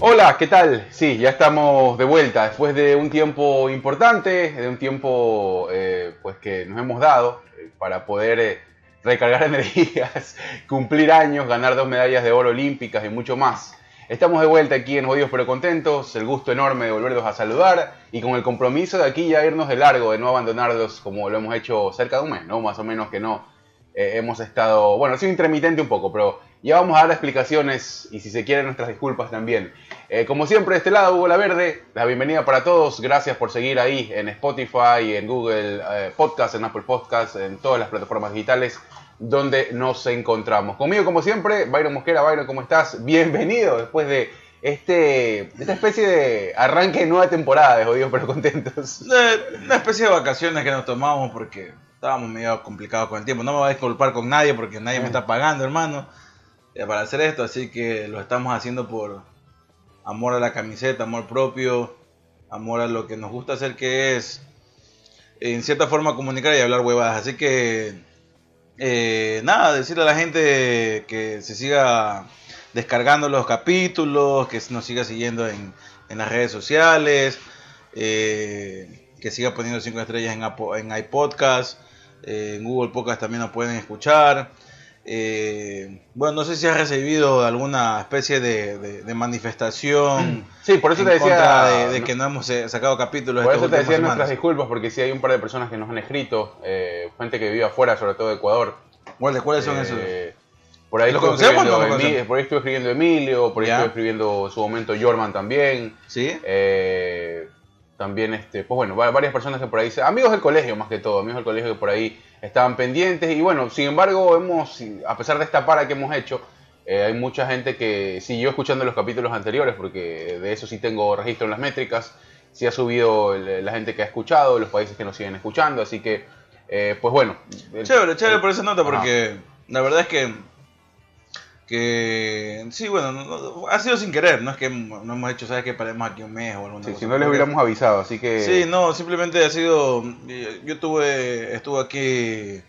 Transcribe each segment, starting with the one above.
Hola, ¿qué tal? Sí, ya estamos de vuelta después de un tiempo importante, de un tiempo eh, pues que nos hemos dado eh, para poder eh, recargar energías, cumplir años, ganar dos medallas de oro olímpicas y mucho más. Estamos de vuelta aquí en Jodidos pero Contentos, el gusto enorme de volverlos a saludar y con el compromiso de aquí ya irnos de largo, de no abandonarlos como lo hemos hecho cerca de un mes, ¿no? Más o menos que no. hemos estado, bueno, ha sido intermitente un poco, pero ya vamos a dar explicaciones y si se quieren nuestras disculpas también. Eh, como siempre, de este lado, Hugo La Verde, la bienvenida para todos. Gracias por seguir ahí en Spotify, en Google eh, Podcast, en Apple Podcast, en todas las plataformas digitales donde nos encontramos. Conmigo, como siempre, Byron Mosquera. Byron, ¿cómo estás? Bienvenido después de este, esta especie de arranque de nueva temporada de Jodidos pero Contentos. Una especie de vacaciones que nos tomamos porque estábamos medio complicados con el tiempo. No me voy a disculpar con nadie porque nadie me está pagando, hermano para hacer esto, así que lo estamos haciendo por amor a la camiseta, amor propio, amor a lo que nos gusta hacer, que es en cierta forma comunicar y hablar huevadas. Así que eh, nada, decirle a la gente que se siga descargando los capítulos, que nos siga siguiendo en, las redes sociales, eh, que siga poniendo 5 estrellas en, en iPodcast, eh, en Google Podcast también nos pueden escuchar. Eh, bueno, no sé si has recibido alguna especie de, manifestación. Sí, por eso te decía. De, que no hemos eh, sacado capítulos. Por eso te decía nuestras disculpas, porque sí hay un par de personas que nos han escrito, eh, gente que vive afuera, sobre todo de Ecuador. ¿Cuáles, cuáles son esos? Por ahí, ¿Lo conocemos, no por ahí estuve escribiendo Emilio, por ahí estuve escribiendo en su momento Jorman también. Sí. También, este, pues bueno, varias personas que por ahí, amigos del colegio más que todo, amigos del colegio que por ahí estaban pendientes y bueno, sin embargo, hemos, a pesar de esta para que hemos hecho, eh, hay mucha gente que siguió escuchando los capítulos anteriores porque de eso sí tengo registro en las métricas, sí ha subido la gente que ha escuchado, los países que nos siguen escuchando, así que, eh, pues bueno. chévere, chévere por esa nota porque la verdad es que que sí, bueno, ha sido sin querer, no es que no hemos hecho, sabes que paremos aquí un mes o algo sí, si no les hubiéramos avisado, así que Sí, no, simplemente ha sido yo tuve estuve aquí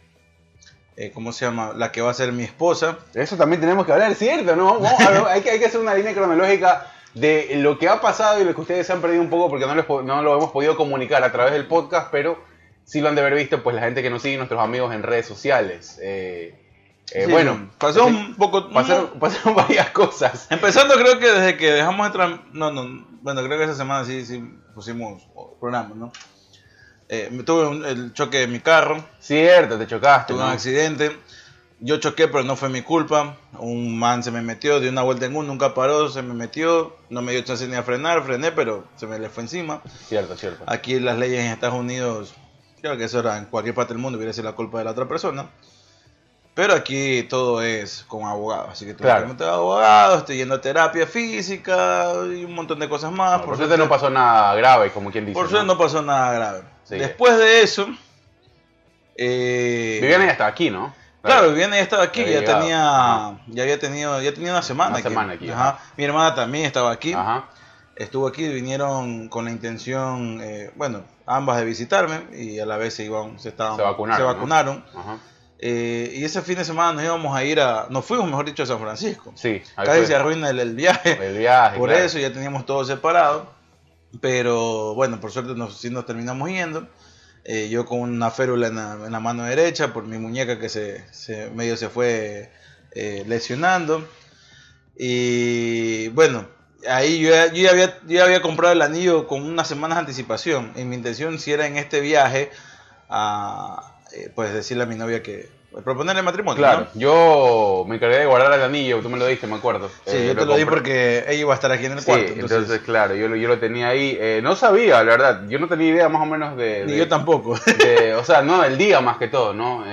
eh, ¿cómo se llama? La que va a ser mi esposa. Eso también tenemos que hablar, ¿cierto? ¿No? hay, que, hay que hacer una línea cronológica de lo que ha pasado y lo que ustedes se han perdido un poco porque no, no lo hemos podido comunicar a través del podcast, pero sí lo han de haber visto pues la gente que nos sigue, nuestros amigos en redes sociales. Eh, eh, bueno, pasó un poco. Pasaron, varias cosas. Empezando, creo que desde que dejamos entrar. No, no. Bueno, creo que esa semana sí, sí pusimos programas, ¿no? Eh, tuve el choque de mi carro. Cierto, te chocaste. Tuve un accidente. Yo choqué, pero no fue mi culpa. Un man se me metió, dio una vuelta en uno, nunca paró, se me metió. No me dio chance ni a frenar, frené, pero se me le fue encima. Cierto, cierto. Aquí las leyes en Estados Unidos, creo que eso era en cualquier parte del mundo, hubiera sido la culpa de la otra persona. Pero aquí todo es con abogados, así que claro. que abogado, estoy yendo a terapia física y un montón de cosas más. por, suerte no pasó nada grave, como quien dice. Por suerte ¿no? pasó nada grave. Después de eso... Eh, Viviana ya estaba aquí, ¿no? Claro, Viviana ya estaba aquí, ya tenía, ya había tenido, ya tenía una semana una Semana aquí Mi hermana también estaba aquí. Estuvo aquí, vinieron con la intención, eh, bueno, ambas de visitarme y a la vez se iban, se estaban, se vacunaron. Se vacunaron. Eh, y ese fin de semana nos íbamos a ir a, nos fuimos mejor dicho a San Francisco. Sí, casi se arruina el, viaje. El viaje. Por eso ya teníamos todo separado. Pero bueno, por suerte nos, sí nos terminamos yendo. Eh, yo con una férula en la, mano derecha por mi muñeca que se, se medio se fue eh, lesionando. Y bueno, ahí yo, yo, ya había, yo había comprado el anillo con unas semanas de anticipación. Y mi intención si era en este viaje a eh, pues decirle a mi novia que pues, proponerle matrimonio. Claro, yo me encargué de guardar el anillo, tú me lo diste, me acuerdo. Sí, yo eh, te lo, di porque ella iba a estar aquí en el cuarto. Entonces, claro, yo, yo lo tenía ahí. Eh, no sabía, la verdad, yo no tenía idea más o menos de. Ni yo tampoco. o sea, no, el día más que todo, ¿no?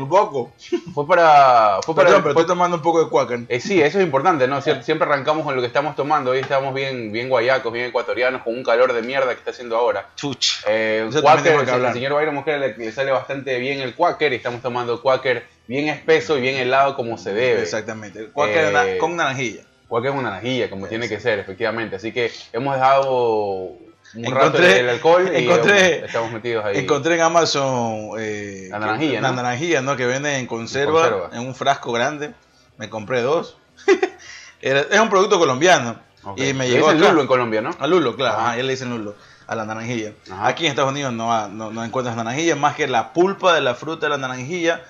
Un poco. Fue para. Fue para pero estoy tomando un poco de Quaker. sí, eso es importante, ¿no? Siempre arrancamos con lo que estamos tomando. Hoy estamos bien, bien guayacos, bien ecuatorianos, con un calor de mierda que está haciendo ahora. Chuch. Eh, Quaker, el señor Bayron Mujer le, le, sale bastante bien el Quaker y estamos tomando Quaker bien espeso y bien helado como se debe. Exactamente. Eh, con naranjilla. Quaker con naranjilla, como tiene que ser, efectivamente. Así que hemos dejado un encontré, el alcohol y estamos metidos ahí. Encontré en Amazon eh, la naranjilla, ¿no? La naranjilla, ¿no? Que venden en conserva, en un frasco grande. Me compré dos. es un producto colombiano. Y me Le llegó dicen. Lulo en Colombia, ¿no? A Lulo, claro, Ajá. ajá, él le dicen Lulo, a la naranjilla. Ajá. Aquí en Estados Unidos no, no, no encuentras naranjilla, más que la pulpa de la fruta de la naranjilla.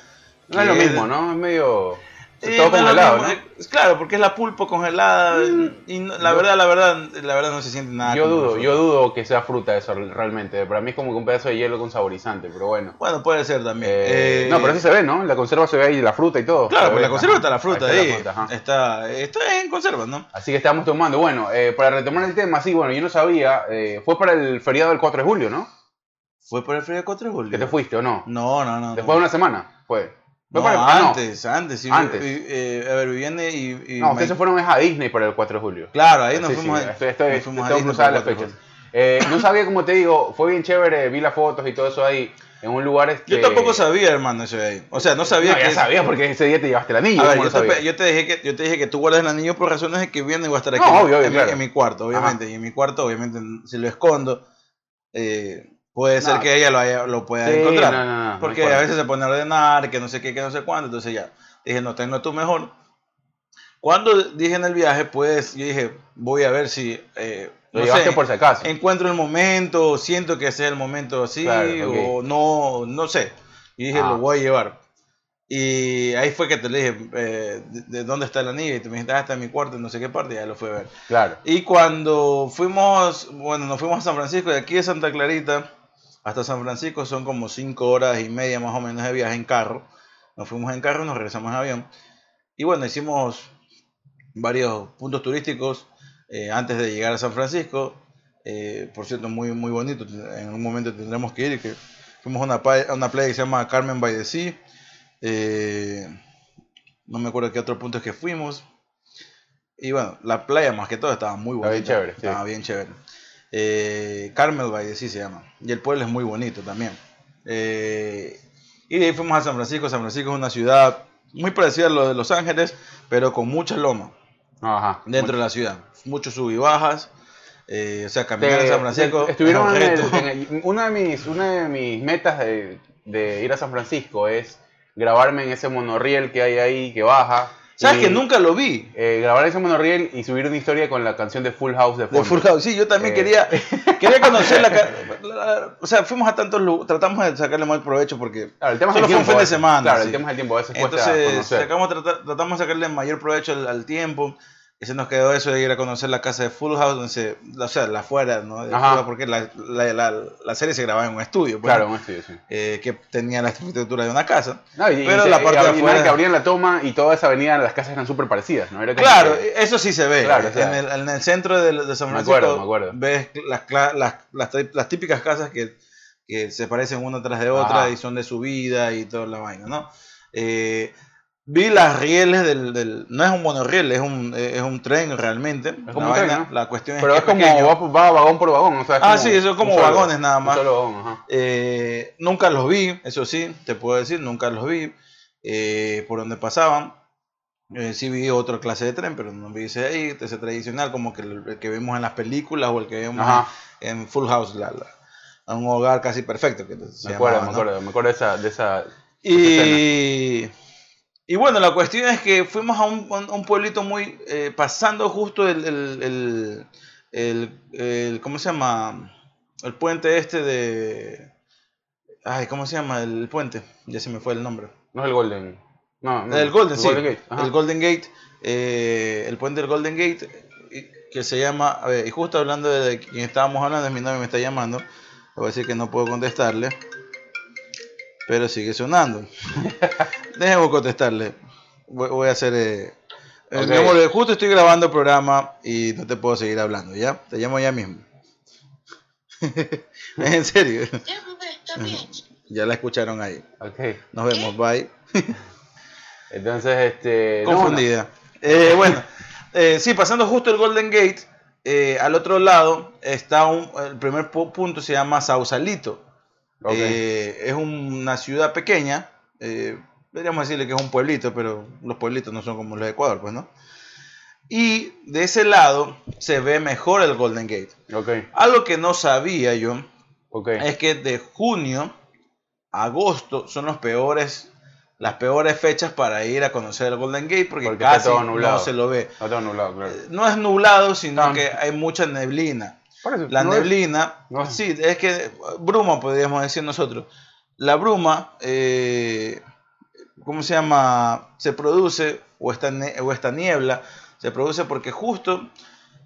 No es lo mismo, ¿no? Es medio... Eh, todo congelado, ¿no? Claro, porque es la pulpa congelada y no- la yo- verdad, la verdad, la verdad no se siente nada. Yo dudo, yo dudo que sea fruta eso realmente. Para mí es como que un pedazo de hielo con saborizante, pero bueno. Bueno, puede ser también. Eh, Eh, no, pero eso se ve, ¿no? La conserva se ve ahí la fruta y todo. Claro, ve, la conserva está la fruta Ahí está la fruta, está, está en conserva, ¿no? Así que estamos tomando. Bueno, eh, para retomar el tema, sí, bueno, yo no sabía. fue para el feriado del 4 de julio, ¿no? ¿Fue por el frío de 4 de julio? Que te fuiste o no. No, no, no. Después no. de una semana, fue. No, para ah, no. antes, antes, sí. Antes. vi- eh, a ver, Viviane y. y No, ustedes se fueron a Disney para el 4 de julio. Claro, ahí nos Sí, fuimos. sí, a- estoy, estoy, nos fuimos a Disney las fechas. Eh, no sabía, como te digo, fue bien chévere, vi las fotos y todo eso ahí, en un lugar este... Yo tampoco sabía, hermano, eso de ahí. O sea, no sabía No, que. ya sabía porque ese día te llevaste el anillo. A ver, ¿cómo yo te, yo te que, yo te dije que tú guardas el anillo por razones de que viene voy a estar aquí No, en, obvio, obvio, en mi- claro. en mi cuarto, obviamente. Y en mi cuarto, obviamente, si lo escondo, eh, puede ser No. que ella lo, haya- lo pueda Sí, encontrar. no, no, porque a veces se pone a ordenar, que no sé qué, que no sé cuándo. Entonces ya, dije, no, tenlo tú mejor. Cuando dije en el viaje, pues yo dije, voy a ver si. eh, Lo llevaste sé, por si acaso. encuentro el momento, siento que ese es el momento así, Claro, ok. o no, no sé. Y dije, Ah. lo voy a llevar. Y ahí fue que te le dije, eh, de, de dónde está el anillo? Y te me dijiste, ah, está en mi cuarto, no sé qué parte, y ya lo fui a ver. Claro. Y cuando fuimos, bueno, nos fuimos a San Francisco, de aquí de Santa Clarita hasta San Francisco son como cinco horas y media más o menos de viaje en carro. Nos fuimos en carro y nos regresamos en avión. Y bueno, hicimos varios puntos turísticos eh, antes de llegar a San Francisco. Eh, por cierto, muy, muy bonito. En un momento tendremos que ir. Que fuimos a una, pa- a una playa que se llama Carmen by the Sea. Eh, no me acuerdo qué otro punto es que fuimos. Y bueno, la playa más que todo estaba muy Estaba bonita. bien chévere, sí. Estaba bien chévere. Eh, Carmel the Sea se llama. Y el pueblo es muy bonito también. Eh, y de ahí fuimos a San Francisco. San Francisco es una ciudad muy parecida a lo de Los Ángeles, pero con mucha loma Ajá. dentro de la ciudad. Muchos sub y bajas. Eh, o sea, caminar Te- San Francisco. te- estuvieron en el- reto. en el- una de mis una de mis metas de, de ir a San Francisco es grabarme en ese monorriel que hay ahí que baja ¿Sabes que nunca lo vi? eh, grabar ese monorriel y subir una historia con la canción de Full House de De. Full House. Sí, yo también Eh. quería, quería conocer la, ca- la- O sea, fuimos a tantos lugares. Tratamos de sacarle mal provecho porque. Claro, el tema Solo es el fue un tiempo, fin de semana, Claro, sí. el tema es el tiempo, a veces Entonces, sacamos, trata- tratamos de sacarle mayor provecho al, al tiempo. Y se nos quedó eso de ir a conocer la casa de Full House, donde se, o sea, la afuera, ¿no? De House, porque la, la, la, la serie se grababa en un estudio, pues, Claro, un estudio, sí. eh, que tenía la estructura de una casa. No, y, y Pero se- la parte y de afuera- que abrían la toma y toda esa avenida, las casas eran súper parecidas, ¿no? Era Claro, que- eso sí se ve. Claro, o sea, en, el, en el centro de, de San me Francisco acuerdo, me acuerdo. ves las, las, las, las típicas casas que, que se parecen una tras de otra Ajá. y son de subida y toda la vaina, ¿no? Eh, vi las rieles del, del- No es un monorriel, es un, es un tren realmente. como la, un tren, vaina- ¿no? la cuestión Pero es es que como pequeño. va, va vagón por vagón, o sea, es Ah, como sí, eso es como solo- vagones nada más. Vagón, ajá. Eh, nunca los vi, eso sí, te puedo decir, nunca los vi eh, por donde pasaban. Eh, sí vi otra clase de tren, pero no vi ese ahí, ese tradicional, como que el, el que vemos en las películas o el que vemos en, en Full House, la, la- un hogar casi perfecto. Que se Me acuerdo, llamaba, me ¿no? acuerdo, me acuerdo de esa, de esa Y, y bueno, la cuestión es que fuimos a un, a un pueblito muy, eh, pasando justo el, el, el, el- el- ¿cómo se llama? El puente este de... Ay, ¿cómo se llama el puente? Ya se me fue el nombre. No es el Golden. No, no. El Golden, sí. Gate. El Golden Gate. eh, el puente del Golden Gate. Que se llama. A ver, y justo hablando de quien estábamos hablando, mi novia me está llamando. Le voy a decir que no puedo contestarle. Pero sigue sonando. Dejemos contestarle. Voy, voy a hacer. eh, eh, Ok. mi amor, eh, justo estoy grabando el programa y no te puedo seguir hablando, ¿ya? Te llamo ya mismo. en serio. Está bien. Ya la escucharon ahí. Ok. Nos vemos, bye. Entonces, este. no, confundida. Eh, bueno, eh, sí, pasando justo el Golden Gate, eh, al otro lado está un, el primer pu- punto, se llama Sausalito. No. Ok. Eh, es una ciudad pequeña, eh, podríamos decirle que es un pueblito, pero los pueblitos no son como los de Ecuador, pues, ¿no? Y de ese lado se ve mejor el Golden Gate. ok. Algo que no sabía yo Ok. es que de junio a agosto son los peores las peores fechas para ir a conocer el Golden Gate porque, Porque está casi no se lo ve. No tengo nublado, claro. No es nublado, sino que hay mucha neblina. Eso, La no es- neblina, no sí, es que bruma podríamos decir nosotros. La bruma, eh, ¿cómo se llama? Se produce, o esta, o esta niebla, se produce porque justo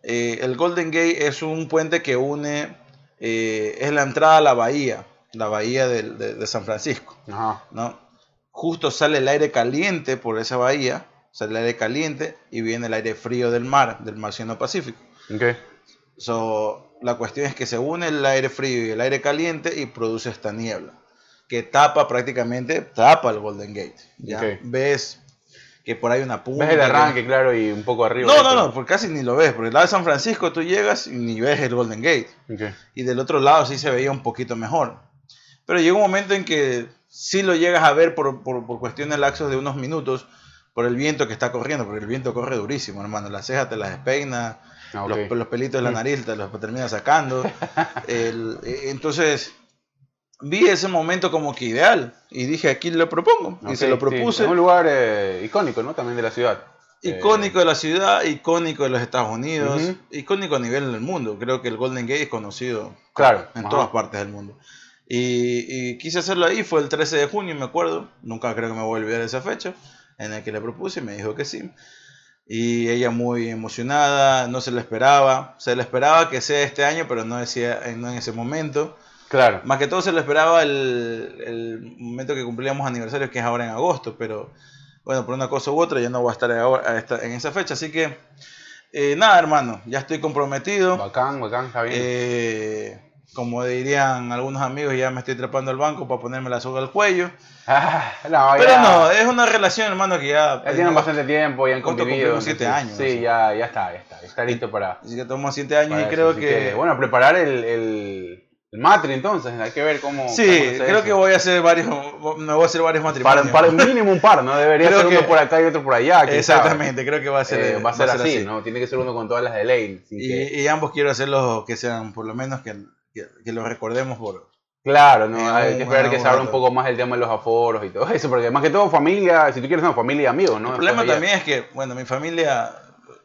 eh, el Golden Gate es un puente que une, eh, es la entrada a la bahía, la bahía de, de San Francisco, Ajá. ¿no? Justo sale el aire caliente por esa bahía, sale el aire caliente y viene el aire frío del mar, del mar Pacífico. Ok. So, la cuestión es que se une el aire frío y el aire caliente y produce esta niebla que tapa prácticamente, tapa el Golden Gate. ¿ya? Ok. Ves que por ahí una punta. Ves el que- arranque, claro, y un poco arriba. No, no, no, porque casi ni lo ves. Porque el lado de San Francisco tú llegas y ni ves el Golden Gate. Ok. Y del otro lado sí se veía un poquito mejor. Pero llega un momento en que sí lo llegas a ver por, por, por cuestiones laxos de unos minutos por el viento que está corriendo, porque el viento corre durísimo, hermano. Las cejas te las despeina, Ah, ok. los, los pelitos de la nariz te los termina sacando. El- eh, entonces, vi ese momento como que ideal y dije, aquí lo propongo. y Ok, se lo sí. propuse. Es un lugar eh, icónico, ¿no? También de la ciudad. Icónico de la ciudad, icónico de los Estados Unidos, Ujú. icónico a nivel del mundo. Creo que el Golden Gate es conocido Claro, en ajá. todas partes del mundo. Y, y quise hacerlo ahí, fue el 13 de junio, me acuerdo. Nunca creo que me voy a olvidar esa fecha en la que le propuse y me dijo que sí. Y ella muy emocionada, no se lo esperaba. Se le esperaba que sea este año, pero no, decía, no en ese momento. Claro. Más que todo se lo esperaba el, el momento que cumplíamos aniversario, que es ahora en agosto, pero bueno, por una cosa u otra ya no voy a estar ahora- a esta- en esa fecha. Así que, eh, nada, hermano, ya estoy comprometido. Bacán, bacán, está bien. Eh, como dirían algunos amigos, ya me estoy trepando al banco para ponerme la soga al cuello. Ah, no, Pero ya, no, es una relación, hermano, que ya... ya tienen bastante tiempo, ya han ¿Cuánto convivido. Siete años, Sí, así. ya, ya está, ya está. Está listo para. Así que tomamos siete años para y eso, creo así que... Bueno, preparar el, el, el matri entonces, hay que ver cómo. sí, cómo creo eso. que voy a hacer varios, me voy a hacer varios Para, matrimonios. para mínimo un par, ¿no? Debería Creo ser uno que- por acá y otro por allá. quién sabe. Exactamente, creo que va a ser, Eh, va a ser así, ¿no? Tiene que ser uno con todas las de ley. así que- Y, y ambos quiero hacerlos que sean, por lo menos, que, que, que los recordemos por... Claro, no, hay que esperar que se abra un poco más el tema de los aforos y todo eso, porque más que todo familia, si tú quieres, no, familia y amigos, ¿no? el problema Después ya- también es que, bueno, mi familia,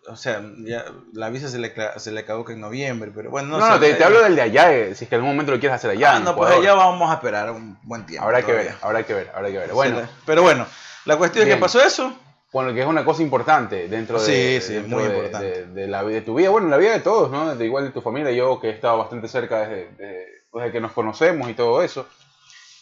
o sea, ya la visa se le, se le caduca en noviembre, pero bueno, no No, sé. no, te, te hablo del de allá, eh, si es que en algún momento lo quieres hacer allá. Ah, no, pues allá vamos a esperar un buen tiempo. Habrá que todavía. ver, habrá que ver, habrá que ver. Bueno, Pero bueno, la cuestión es Bien. que pasó eso. Bueno, que es una cosa importante dentro de, Sí, sí, dentro muy de- importante. de- la vida de tu vida, bueno, la vida de todos, ¿no? De igual de tu familia, yo que he estado bastante cerca desde, desde- que nos conocemos y todo eso.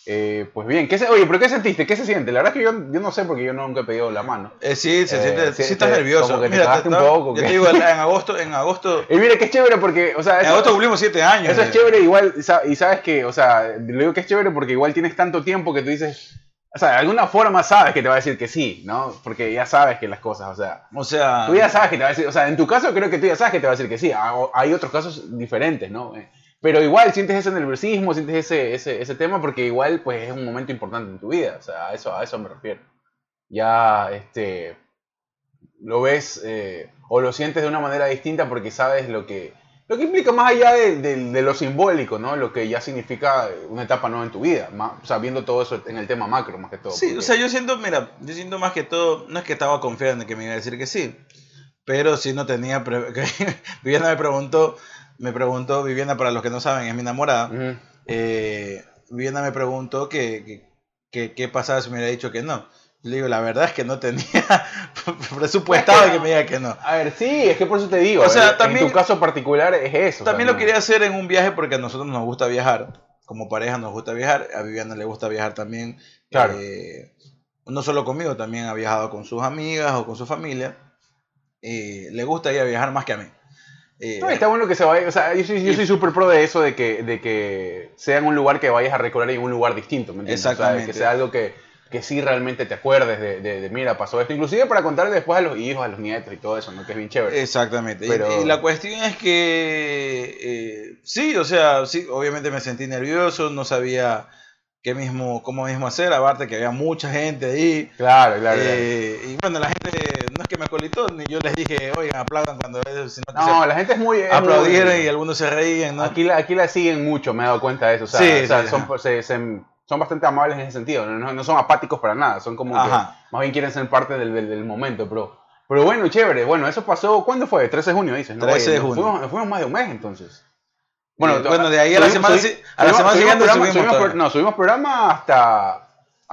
Eh, pues bien, ¿qué se, oye, pero ¿qué sentiste? ¿Qué se siente? La verdad es que yo, yo no sé porque yo nunca he pedido la mano. Eh, sí, se Eh, siente, sí, sí, estás te- nervioso. como que te Mira, cagaste un poco, Yo te digo, en agosto, en agosto, Y mira, que es chévere porque, o sea, en eso- agosto cumplimos siete años. Eso es eh. chévere igual, y sabes que, o sea, lo digo que es chévere porque igual tienes tanto tiempo que tú dices, o sea, de alguna forma sabes que te va a decir que sí, ¿no? Porque ya sabes que las cosas, o sea, O sea, tú ya sabes que te va a decir, o sea, en tu caso creo que tú ya sabes que te va a decir que sí, Ah, hay otros casos diferentes, ¿no? Eh, Pero igual sientes ese nerviosismo, sientes ese, ese, ese tema porque igual pues es un momento importante en tu vida, o sea, a eso, a eso me refiero. Ya, este, lo ves eh, o lo sientes de una manera distinta porque sabes lo que, lo que implica más allá de, de- de lo simbólico, ¿no? Lo que ya significa una etapa nueva en tu vida, más, o sea, viendo todo eso en el tema macro más que todo. Sí, porque- o sea, yo siento, mira, yo siento más que todo, no es que estaba confiando en que me iba a decir que sí, pero sí no tenía, pre- Viviana me preguntó, me preguntó, Viviana para los que no saben es mi enamorada, eh, Viviana me preguntó que, que, que- qué pasaba si me hubiera dicho que no. Le digo, la verdad es que no tenía presupuestado que me diga que no. A ver, sí, es que por eso te digo, O sea, en- también- en tu caso particular es eso. o sea, También lo quería hacer en un viaje porque a nosotros nos gusta viajar. Como pareja nos gusta viajar. A Viviana le gusta viajar también. Claro. eh, no solo conmigo, también ha viajado con sus amigas o con su familia. Y le gusta ir a viajar más que a mí. Eh, No, está bueno que se vaya, o sea, yo soy, yo soy súper pro de eso, de que, de que sea en un lugar que vayas a recorrer y en un lugar distinto, ¿me entiendes? O sea, Exactamente. que sea algo que, que sí realmente te acuerdes de, de, de, mira, pasó esto, inclusive para contarle después a los hijos, a los nietos y todo eso, ¿no? Que es bien chévere. Exactamente. Y- Pero- Y, la cuestión es que eh, sí, o sea, sí, obviamente me sentí nervioso, no sabía qué mismo, cómo mismo hacer, aparte que había mucha gente ahí. Claro, claro. claro. Eh, y bueno, la gente no es que me colitó, ni yo les dije, oigan, aplaudan cuando sino que No, se la gente es muy... es aplaudieron muy- y algunos se reían, ¿no? Aquí la, aquí la siguen mucho, me he dado cuenta de eso. O sea, Sí, o sea, sí, son- ajá. se, se- son bastante amables en ese sentido, no, no- no son apáticos para nada, son como que más bien quieren ser parte del, del- del momento, pero, pero bueno, chévere, bueno, eso pasó, ¿cuándo fue? 13 de junio, dices, ¿no? 13 de junio. Fuimos, más de un mes entonces. Eh, bueno, de ahí a la semana subimos- a la subimos- semana subimos siguiente programa- subimos subimos todo. pro- no, subimos programa hasta,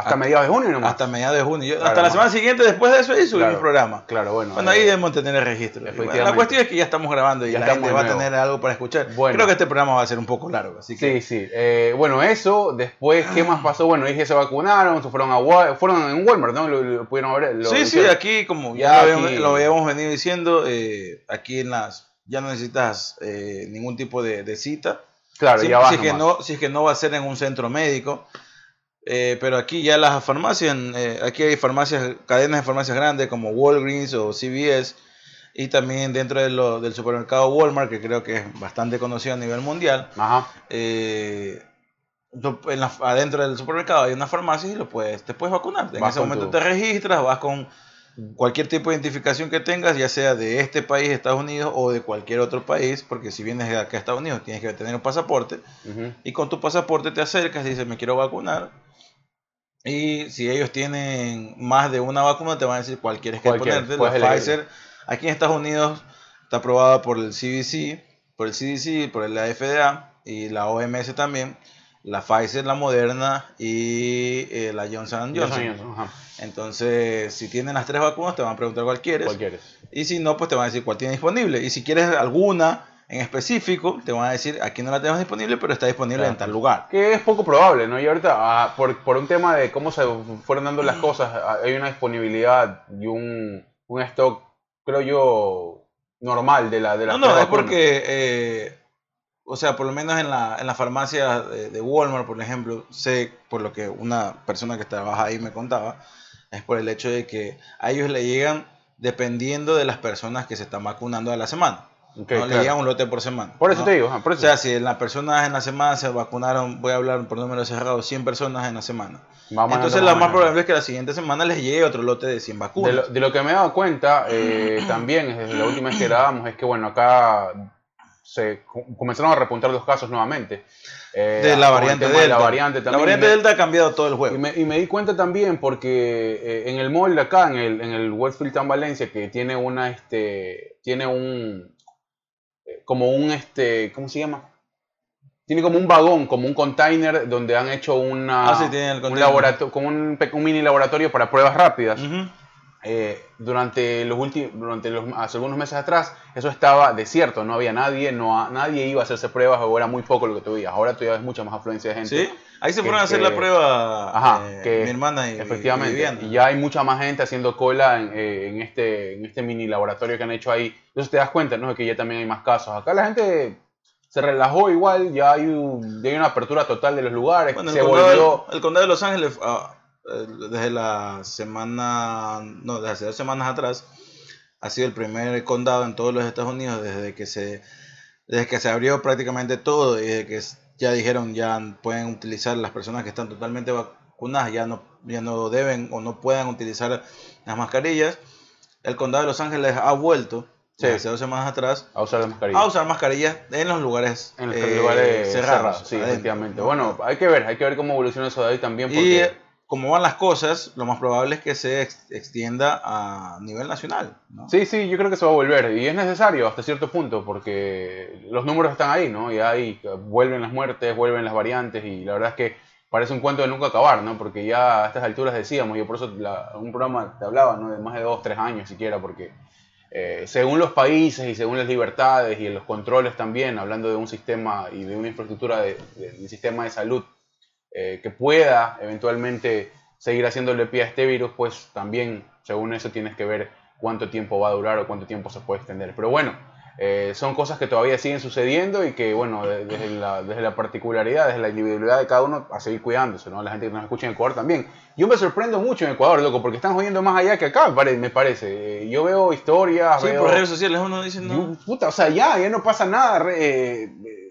hasta Hasta- mediados de junio nomás. Hasta mediados de junio. Yo- Claro, hasta la semana siguiente, después de eso, ahí subimos Claro. un programa. Claro, bueno. Bueno, eh, ahí debemos tener el registro. La cuestión es que ya estamos grabando y Ya la gente va a tener algo para escuchar. Bueno. Creo que este programa va a ser un poco largo, así que... Sí, sí. Eh, bueno, eso. Después, ¿qué más pasó? Bueno, dije se vacunaron, se fueron a Wa- fueron en Walmart, ¿no? Lo, lo pudieron ver. lo sí, sí, aquí como ya, Ya lo, habíamos, aquí- lo habíamos venido diciendo, eh, aquí en las ya no necesitas eh, ningún tipo de, de cita. Claro, si, ya vas si es que no, si es que no va a ser en un centro médico. Eh, pero aquí ya las farmacias, eh, aquí hay farmacias, cadenas de farmacias grandes como Walgreens o CVS y también dentro de lo- del supermercado Walmart, que creo que es bastante conocido a nivel mundial. Ajá. eh, tú- en la- adentro del supermercado hay una farmacia y lo puedes, te puedes vacunar. En Vas ese momento tu- te registras, vas con cualquier tipo de identificación que tengas, ya sea de este país, Estados Unidos, o de cualquier otro país, porque si vienes de acá a Estados Unidos tienes que tener un pasaporte, y con tu pasaporte te acercas y dices, me quiero vacunar. Y si ellos tienen más de una vacuna, te van a decir cuál quieres que Cuál quieres, ponerte. puedes La. Pfizer, aquí en Estados Unidos, está aprobada por el CDC, por el CDC, por la FDA y la OMS también. La Pfizer, la Moderna y eh, la Johnson Johnson. Johnson Johnson, ajá. Entonces, si tienen las tres vacunas, te van a preguntar cuál quieres. ¿Cuál quieres? Y si no, pues te van a decir cuál tiene disponible. Y si quieres alguna en específico, te van a decir aquí no la tenemos disponible, pero está disponible Claro. en tal lugar. Que es poco probable, ¿no? Y ahorita, ah, por, por un tema de cómo se fueron dando las cosas, ah, hay una disponibilidad y un, un stock, creo yo, normal de la de las No, no, es porque, eh, o sea, por lo menos en la, en la farmacia de, de Walmart, por ejemplo, sé, por lo que una persona que trabaja ahí me contaba, es por el hecho de que a ellos le llegan dependiendo de las personas que se están vacunando a la semana. Ok, no claro. le llegan un lote por semana. Por eso ¿no? te digo, ajá, por O eso. sea, si las personas en la semana se vacunaron, voy a hablar por número cerrado, 100 personas en la semana. Vamos Entonces lo más o probable es que la siguiente semana les llegue otro lote de 100 De vacunas. lo, de lo que me he dado cuenta eh, también desde la última vez que grabamos es que bueno acá se co- comenzaron a repuntar los casos nuevamente eh, de la variante de Delta. la variante La también variante Y me- Delta ha cambiado todo el juego. y me, y me di cuenta también porque eh, en el mall de acá en el en el Westfield Town Valencia que tiene una este tiene un como un este cómo se llama tiene como un vagón como un container donde han hecho una Ah, sí, tiene el un laboratorio como un, un mini laboratorio para pruebas rápidas. Eh, durante los últimos durante los hace algunos meses atrás eso estaba desierto no había nadie no nadie iba a hacerse pruebas o era muy poco lo que tú veías. Ahora tú ya ves mucha más afluencia de gente. Sí, ahí se fueron a hacer que- la prueba Ajá, eh, que- mi hermana y, y efectivamente Viviana. y ya hay mucha más gente haciendo cola en, eh, en este en este mini laboratorio que han hecho ahí. Entonces te das cuenta no de que ya también hay más casos. Acá la gente se relajó igual ya hay un- ya hay una apertura total de los lugares Bueno, el se condado, volvió el condado de Los Ángeles, ah, eh, desde la semana, no, desde hace dos semanas atrás, ha sido el primer condado en todos los Estados Unidos desde que se, desde que se abrió prácticamente todo y desde que ya dijeron ya pueden utilizar las personas que están totalmente vacunadas, ya no, ya no deben o no puedan utilizar las mascarillas. El condado de Los Ángeles ha vuelto, Sí. desde hace dos semanas atrás, a usar la mascarilla a usar mascarillas en los lugares, en los eh, lugares cerrados. cerrados, sí, adentro, efectivamente. ¿no? Bueno, hay que ver, hay que ver cómo evoluciona eso de ahí también. Porque, eh, como van las cosas, lo más probable es que se ex- extienda a nivel nacional. sí, sí, yo creo que se va a volver. Y es necesario hasta cierto punto, porque los números están ahí, ¿no? Y ahí vuelven las muertes, vuelven las variantes, y la verdad es que parece un cuento de nunca acabar, ¿no? Porque ya a estas alturas decíamos, yo por eso la- un programa te hablaba, ¿no? De más de dos, tres años siquiera, porque eh, según los países y según las libertades y los controles también, hablando de un sistema y de una infraestructura de, de- de sistema de salud eh, que pueda eventualmente seguir haciéndole pie a este virus, pues también según eso tienes que ver cuánto tiempo va a durar o cuánto tiempo se puede extender. Pero bueno, eh, son cosas que todavía siguen sucediendo y que, bueno, de- desde, la, desde la particularidad, desde la individualidad de cada uno, a seguir cuidándose, ¿no? La gente que nos escucha en Ecuador también. Yo me sorprendo mucho en Ecuador, loco, porque están jodiendo más allá que acá, me pare- me parece. Eh, Yo veo historias, Sí, veo... por redes sociales uno dice, no. Puta, o sea, ya, ya no pasa nada. re- eh, eh,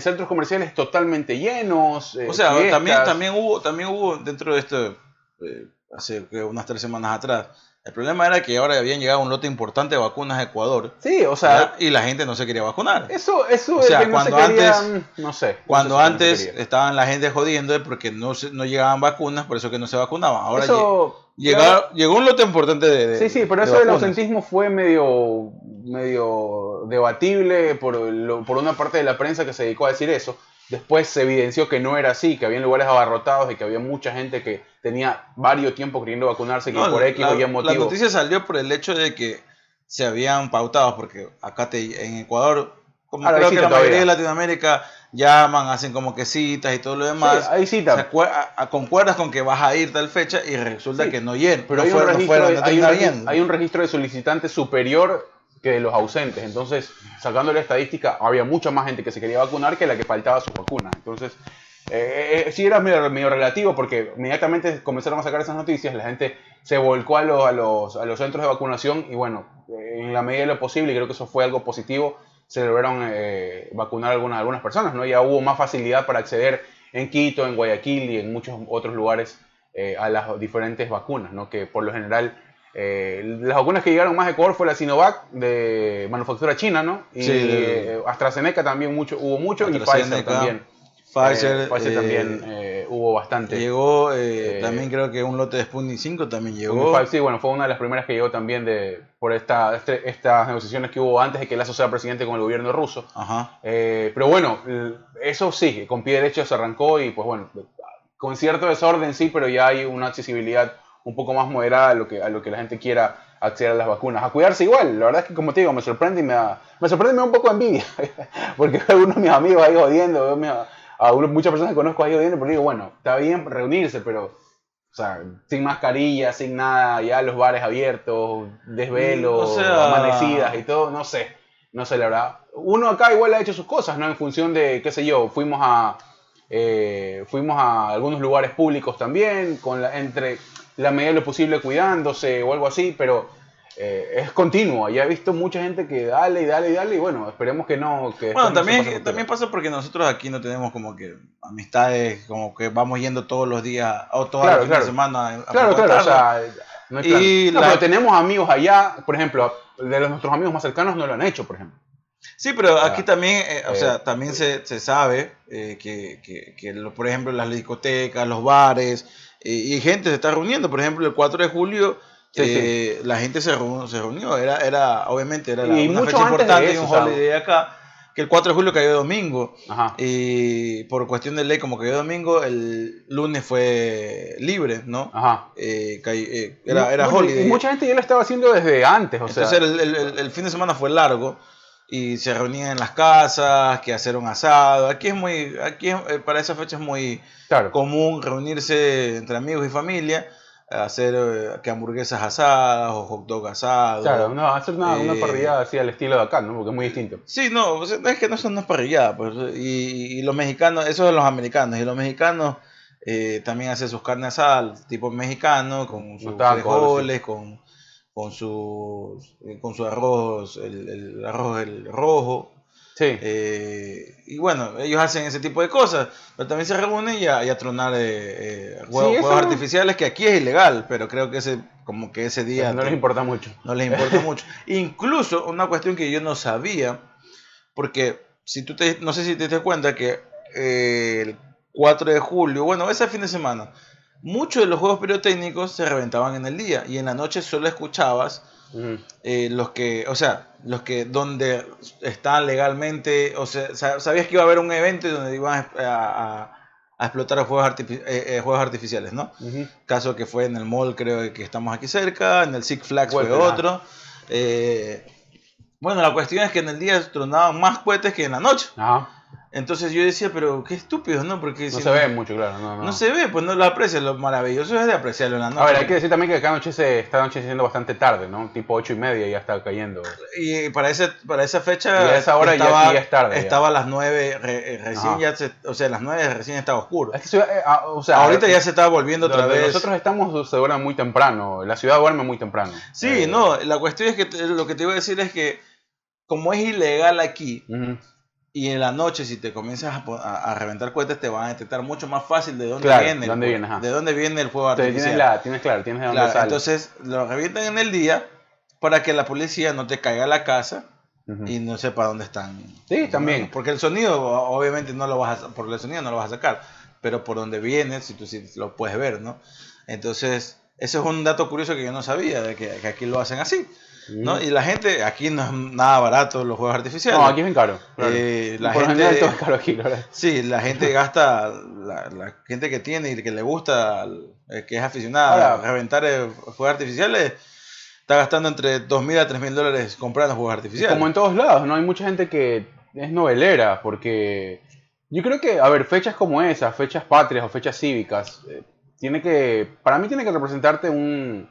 centros comerciales totalmente llenos. eh, O sea, fiestas. también, también hubo, también hubo dentro de esto, eh, hace unas tres semanas atrás, El problema era que ahora habían llegado un lote importante de vacunas a Ecuador. Sí, o sea, y la gente no se quería vacunar. Eso, eso O sea, que no cuando se quería, antes- no sé. Cuando no no se antes estaban la gente jodiendo porque no, se- no llegaban vacunas, por eso que no se vacunaban. Ahora Eso, lle- llega- llegó un lote importante de, de- Sí, sí, pero de eso del ausentismo fue medio, medio debatible por, lo- por una parte de la prensa que se dedicó a decir eso. Después se evidenció que no era así, que había lugares abarrotados y que había mucha gente que tenía varios tiempos queriendo vacunarse, que No, por X la, o Y la motivo. noticia salió por el hecho de que se habían pautado, porque acá te- en Ecuador, como Ahora, creo hay que la mayoría de. Latinoamérica llaman, hacen como que citas y todo lo demás. Sí, ahí cita. se acue- a- a- concuerdas con que vas a ir tal fecha y resulta Sí, que no llegan. Pero no hay, un no registro, fueron, de- no hay, un terminaron regi- yendo. hay un registro de solicitantes superior que de los ausentes. Entonces, sacando la estadística, había mucha más gente que se quería vacunar que la que faltaba sus vacunas. Entonces, eh, eh, sí era medio, medio relativo porque inmediatamente comenzaron a sacar esas noticias, la gente se volcó a, los- a, los, a los centros de vacunación y bueno, eh, en la medida de lo posible, y creo que eso fue algo positivo, se lograron eh, vacunar algunas, algunas personas, ¿no? Ya hubo más facilidad para acceder en Quito, en Guayaquil y en muchos otros lugares eh, a las diferentes vacunas, ¿no? Que por lo general eh, las vacunas que llegaron más de Ecuador fue la Sinovac de manufactura china, ¿no? Y Sí, eh, AstraZeneca también mucho, hubo mucho y Pfizer también. Pfizer, Eh, Pfizer también hubo bastante. Llegó también creo que un lote de Sputnik 5 también llegó. Sí, bueno, fue una de las primeras que llegó también de, por esta, este- estas negociaciones que hubo antes de que Lazo sea presidente con el gobierno ruso. Ajá. Eh, pero bueno, l- eso sí, con pie derecho se arrancó y pues bueno, con cierto desorden sí, pero ya hay una accesibilidad un poco más moderada a lo que, a lo que la gente quiera acceder a las vacunas. A cuidarse igual, la verdad es que como te digo, me sorprende y me da, me sorprende y me da un poco de envidia, porque veo algunos de mis amigos ahí jodiendo, veo a algunos- muchas personas que conozco ahí jodiendo, pero digo, bueno, está bien reunirse, pero... O sea, sin mascarilla, sin nada, ya los bares abiertos, desvelos, O sea- amanecidas y todo, no sé. No sé, la verdad. Uno acá igual ha hecho sus cosas, ¿no? En función de, qué sé yo, fuimos a eh, fuimos a algunos lugares públicos también, con la, entre la medida de lo posible cuidándose o algo así, pero eh, es continuo. Ya he visto mucha gente que dale y dale y dale y bueno, esperemos que no. Que Bueno, también, pase también pasa porque nosotros aquí no tenemos como que amistades, como que vamos yendo todos los días o todos Claro, fines claro. de semana. a- a Claro, claro, o sea, no Y. No, la- pero tenemos amigos allá, por ejemplo, de los- nuestros amigos más cercanos no lo han hecho, por ejemplo. Sí, pero sea, aquí también, eh, o eh, sea, también se, se sabe eh, que, que, que lo- por ejemplo, las discotecas, los bares, eh, y gente se está reuniendo. Por ejemplo, el 4 de julio, Sí, eh, la gente se reunió, se reunió. Era, era, obviamente, era la- Y una fecha de importante eso, un sea, holiday acá. Que el 4 de julio cayó domingo. Ajá. Y por cuestión de ley, como cayó domingo, el lunes fue libre, ¿no? Ajá. Eh, eh, era era holiday. Y mucha gente ya lo estaba haciendo desde antes, o sea. Entonces el, el- el- el fin de semana fue largo y se reunían en las casas, que hacer un asado. Aquí es muy, aquí es- para esa fecha es muy claro. común reunirse entre amigos y familia, hacer eh, que hamburguesas asadas o hot dog asado. Claro, no, hacer una, una Eh, parrillada así al estilo de acá, ¿no? Porque es muy distinto. Sí, no, es que no son no es parrillada, pues, y, y los mexicanos, eso de los americanos, y los mexicanos eh, también hacen sus carnes asadas tipo mexicano, con sus tacos, frijoles, con, con, sus, eh, con su arroz, el, el arroz el rojo, Sí. eh, y bueno, ellos hacen ese tipo de cosas, pero también se reúnen y a, y a tronar eh, eh, Sí, no- artificiales, que aquí es ilegal, pero creo que ese, como que ese día... no les importa mucho. No les importa mucho. Incluso una cuestión que yo no sabía, porque si tú te, no sé si te das cuenta que el 4 de julio, bueno, ese fin de semana, muchos de los juegos pirotécnicos se reventaban en el día y en la noche solo escuchabas Eh, los que, o sea, los que donde están legalmente, o sea, sa- sabías que iba a haber un evento donde iban a, a- a explotar juegos, eh, eh, juegos artificiales, ¿no? Caso que fue en el mall, creo que estamos aquí cerca, en el Six Flags fue otro. Eh, bueno, la cuestión es que en el día tronaban más cohetes que en la noche. Ajá. Entonces yo decía, pero qué estúpido, ¿no? Porque No si se ve mucho, claro. No, no. no se ve, pues no lo aprecias. Lo maravilloso es de apreciarlo en la noche. A ver, hay que decir también que acá anochece, está anocheciendo bastante tarde, ¿no? Tipo ocho y media y ya está cayendo. Y para, ese, para esa fecha. Y a esa hora ya- estaba, ya es tarde, ya. Estaba a las 9, re- eh, recién Ajá. ya se, O sea, a las 9 recién estaba oscuro. Es que eh, ah, o sea, Ahorita ya se estaba volviendo otra vez. Nosotros estamos se duerme muy temprano. La ciudad duerme muy temprano. Sí, Eh, no, la cuestión es que lo que te iba a decir es que como es ilegal aquí. Y en la noche, si te comienzas a, a- a reventar cohetes, te van a detectar mucho más fácil de dónde Claro, viene. el dónde fuego- viene, ajá. de dónde viene el fuego Entonces, artificial. tienes, la, tienes claro, tienes de dónde Claro, sale. entonces lo revientan en el día para que la policía no te caiga a la casa Ujú. y no sepa dónde están. Sí, también. Porque el sonido, obviamente, no lo vas a, por el sonido no lo vas a sacar, pero por donde viene, si tú sí lo puedes ver, ¿no? Entonces, ese es un dato curioso que yo no sabía, de que, que aquí lo hacen así, ¿no? Ujú. Y la gente, aquí no es nada barato los juegos artificiales. No, aquí es bien caro. claro. Eh, la Por lo gente- general todo es caro aquí, la verdad. Sí, la gente gasta, la, la gente que tiene y que le gusta, eh, que es aficionada Ahora- a reventar eh, fuegos artificiales, está gastando entre 2.000 a 3.000 dólares comprando juegos artificiales. Como en todos lados, ¿no? Hay mucha gente que es novelera, porque yo creo que, a ver, fechas como esas, fechas patrias o fechas cívicas, eh, tiene que, para mí tiene que representarte un,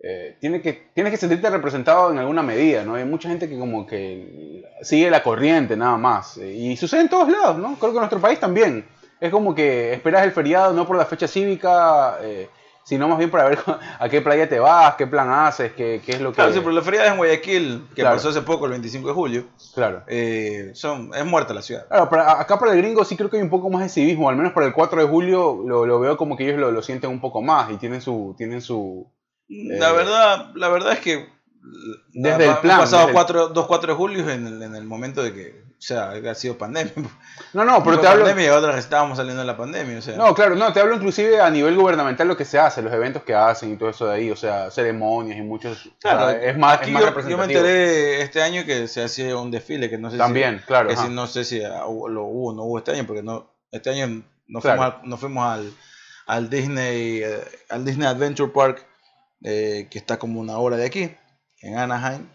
eh, tiene que, tienes que sentirte representado en alguna medida, ¿no? Hay mucha gente que como que sigue la corriente nada más, eh, y sucede en todos lados, ¿no? Creo que en nuestro país también. Es como que esperas el feriado no por la fecha cívica, eh, sino más bien para ver a qué playa te vas, qué plan haces, qué, qué es lo que... Claro, sí, pero la feria en Guayaquil, que Claro. pasó hace poco, el 25 de julio, Claro. eh, son, es muerta la ciudad. Claro, para- acá para el gringo sí creo que hay un poco más de civismo, al menos para el 4 de julio lo, lo veo como que ellos lo, lo sienten un poco más y tienen su... Tienen su La Eh, verdad, la verdad es que Desde ha- el plan, Han pasado desde el- cuatro, dos 4 de julio en el, en el momento de que, o sea, ha sido pandemia. no, no, pero Fue te hablo... pandemia y otras estábamos saliendo de la pandemia, o sea. No, claro, no, te hablo inclusive a nivel gubernamental lo que se hace, los eventos que hacen y todo eso de ahí, o sea, ceremonias y muchos... o Claro, sea, es más, aquí es más yo, yo me representativo. enteré este año que se hacía un desfile que no sé También, si, claro. que si no sé si ah, lo hubo o no hubo este año porque no este año no Claro. fuimos, al, no fuimos al, al Disney eh, al Disney Adventure Park eh, que está como una hora de aquí en Anaheim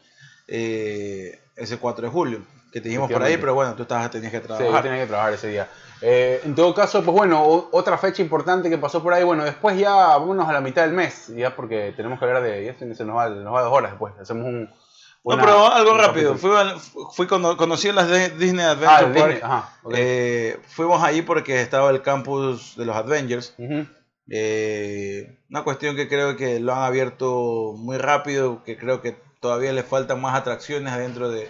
eh, ese 4 de julio que te dijimos por ahí pero bueno tú estabas tenías que Sí, yo trabajar tenía que trabajar ese día. Eh, en todo caso, pues bueno, otra fecha importante que pasó por ahí, bueno, después ya vámonos a la mitad del mes, ya porque tenemos que hablar de, ya se se nos va, nos va dos horas después, hacemos un... no una- pero algo rápido fui, fui cono- conocí las de Disney Ah, Adventure el Park Disney, ajá. Eh, fuimos ahí porque estaba el campus de los Avengers Ujú. Eh, una cuestión que creo que lo han abierto muy rápido, que creo que todavía le faltan más atracciones adentro de,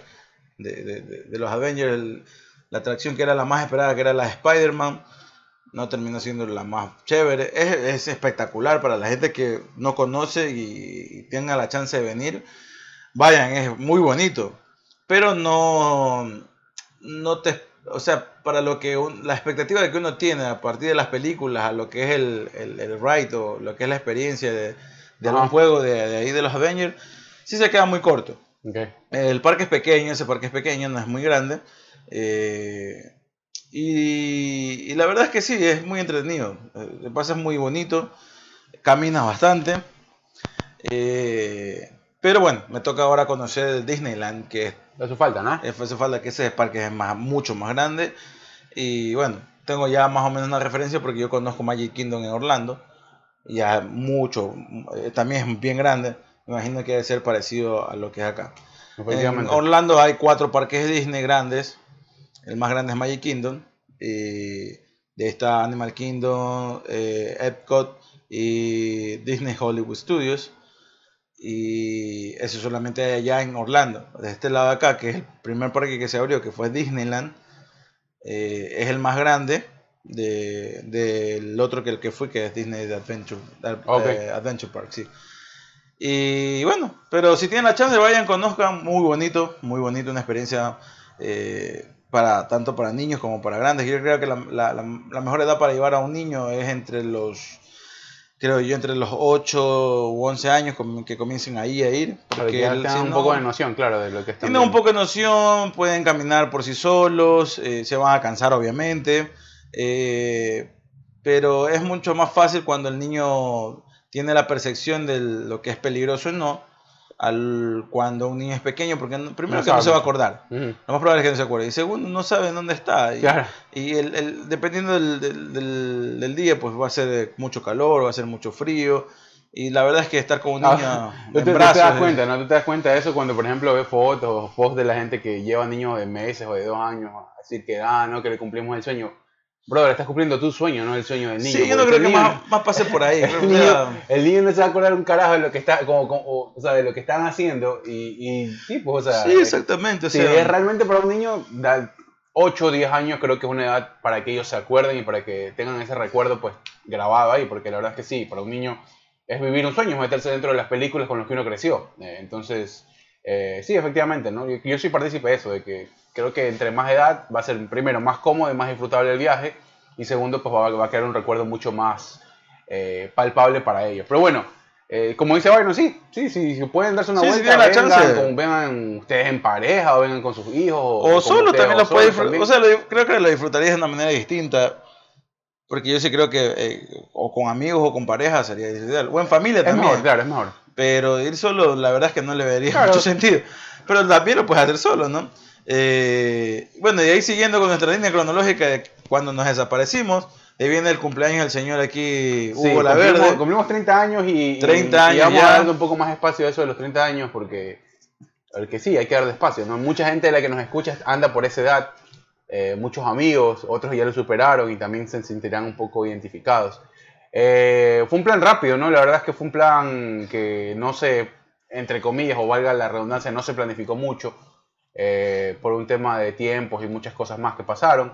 de, de- los Avengers. La atracción que era la más esperada, que era la de Spider-Man, no terminó siendo la más chévere. Es, es espectacular para la gente que no conoce y, y tenga la chance de venir. Vayan, es muy bonito. Pero no, no te... O sea, para lo que un- la expectativa de que uno tiene a partir de las películas, a lo que es el, el, el ride o lo que es la experiencia de, algún juego de, de ahí de los Avengers, sí se queda muy corto. El parque es pequeño, ese parque es pequeño, no es muy grande. eh, y, y la verdad es que sí, es muy entretenido. eh, Te pasas muy bonito, caminas bastante. eh, pero bueno, me toca ahora conocer el Disneyland, que es Eso falta, ¿no? eh, hace falta que ese parque es más, mucho más grande. Y bueno, tengo ya más o menos una referencia porque yo conozco Magic Kingdom en Orlando. Ya mucho, eh, también es bien grande. Me imagino que debe ser parecido a lo que es acá. En. Orlando hay cuatro parques de Disney grandes. El más grande es Magic Kingdom. Y de esta Animal Kingdom, eh, Epcot y Disney Hollywood Studios. Y eso solamente hay allá en Orlando. De este lado de acá, que es el primer parque que se abrió, que fue Disneyland, eh, es el más grande de- del otro que el que fui, que es Disney Adventure, eh, Adventure Park, sí. Y bueno, pero si tienen la chance, vayan, conozcan, muy bonito, muy bonito, una experiencia eh, para tanto para niños como para grandes. Yo creo que la, la- la- la mejor edad para llevar a un niño es entre los, creo yo, entre los 8 u 11 años que comiencen ahí a ir. Porque tengan si un no- poco de noción, claro, de lo que están tienen un poco de noción, pueden caminar por sí solos, eh, se van a cansar obviamente, eh, pero es mucho más fácil cuando el niño tiene la percepción de lo que es peligroso o no, al cuando un niño es pequeño, porque no- primero No que no sabe se va a acordar, Ujú. lo más probable es que no se acuerde, y segundo no sabe dónde está, y, Claro. y el, el- dependiendo del, del- del- del día, pues va a ser mucho calor, va a ser mucho frío, y la verdad es que estar con un niño Ah, tú en te, tú te brazos das cuenta, ¿no? Tú te das cuenta de eso cuando, por ejemplo, ves fotos o posts de la gente que lleva niños de meses o de dos años a decir que, ah, no, que le cumplimos el sueño. Brother, estás cumpliendo tu sueño, no el sueño del niño. Sí, yo no creo que niño- más, más pase por ahí. El niño, el niño no se va a acordar un carajo de lo que está, como, como- o, o sea, de lo que están haciendo y, y sí, pues, o sea, Sí, exactamente. O si sea, es realmente para un niño, da- 8 o 10 años creo que es una edad para que ellos se acuerden y para que tengan ese recuerdo pues grabado ahí, porque la verdad es que sí, para un niño es vivir un sueño, es meterse dentro de las películas con las que uno creció. Eh, entonces, eh, sí, efectivamente, ¿no? Yo, yo soy partícipe de eso, de que creo que entre más edad va a ser primero más cómodo y más disfrutable el viaje y segundo pues va, va a quedar un recuerdo mucho más eh, palpable para ellos. Pero bueno, eh, como dice Byron, sí, sí, sí, si pueden darse una Sí, vuelta, tienen la vengan, chance. con- vengan ustedes en pareja o vengan con sus hijos. O con solo ustedes, también o lo puedes solos disfrutar. O sea, lo- creo que lo disfrutarías de una manera distinta. Porque yo sí creo que eh, o con amigos o con pareja sería ideal. O en familia es también. mejor, claro, es mejor. Pero ir solo, la verdad es que no le vería Claro. mucho sentido. Pero también lo puedes hacer solo, ¿no? Eh, bueno, y ahí siguiendo con nuestra línea cronológica de cuando nos desaparecimos, ahí viene el cumpleaños del señor aquí, Hugo Sí, La cumplimos, Verde. cumplimos 30 años y, 30 y- años y vamos ya. a darle un poco más espacio a eso de los 30 años porque, porque sí, hay que darle espacio. ¿no? Mucha gente de la que nos escucha anda por esa edad, eh, muchos amigos, otros ya lo superaron y también se sentirán un poco identificados. Eh, fue un plan rápido, ¿no? La verdad es que fue un plan que no se, entre comillas, o valga la redundancia, no se planificó mucho eh, por un tema de tiempos y muchas cosas más que pasaron.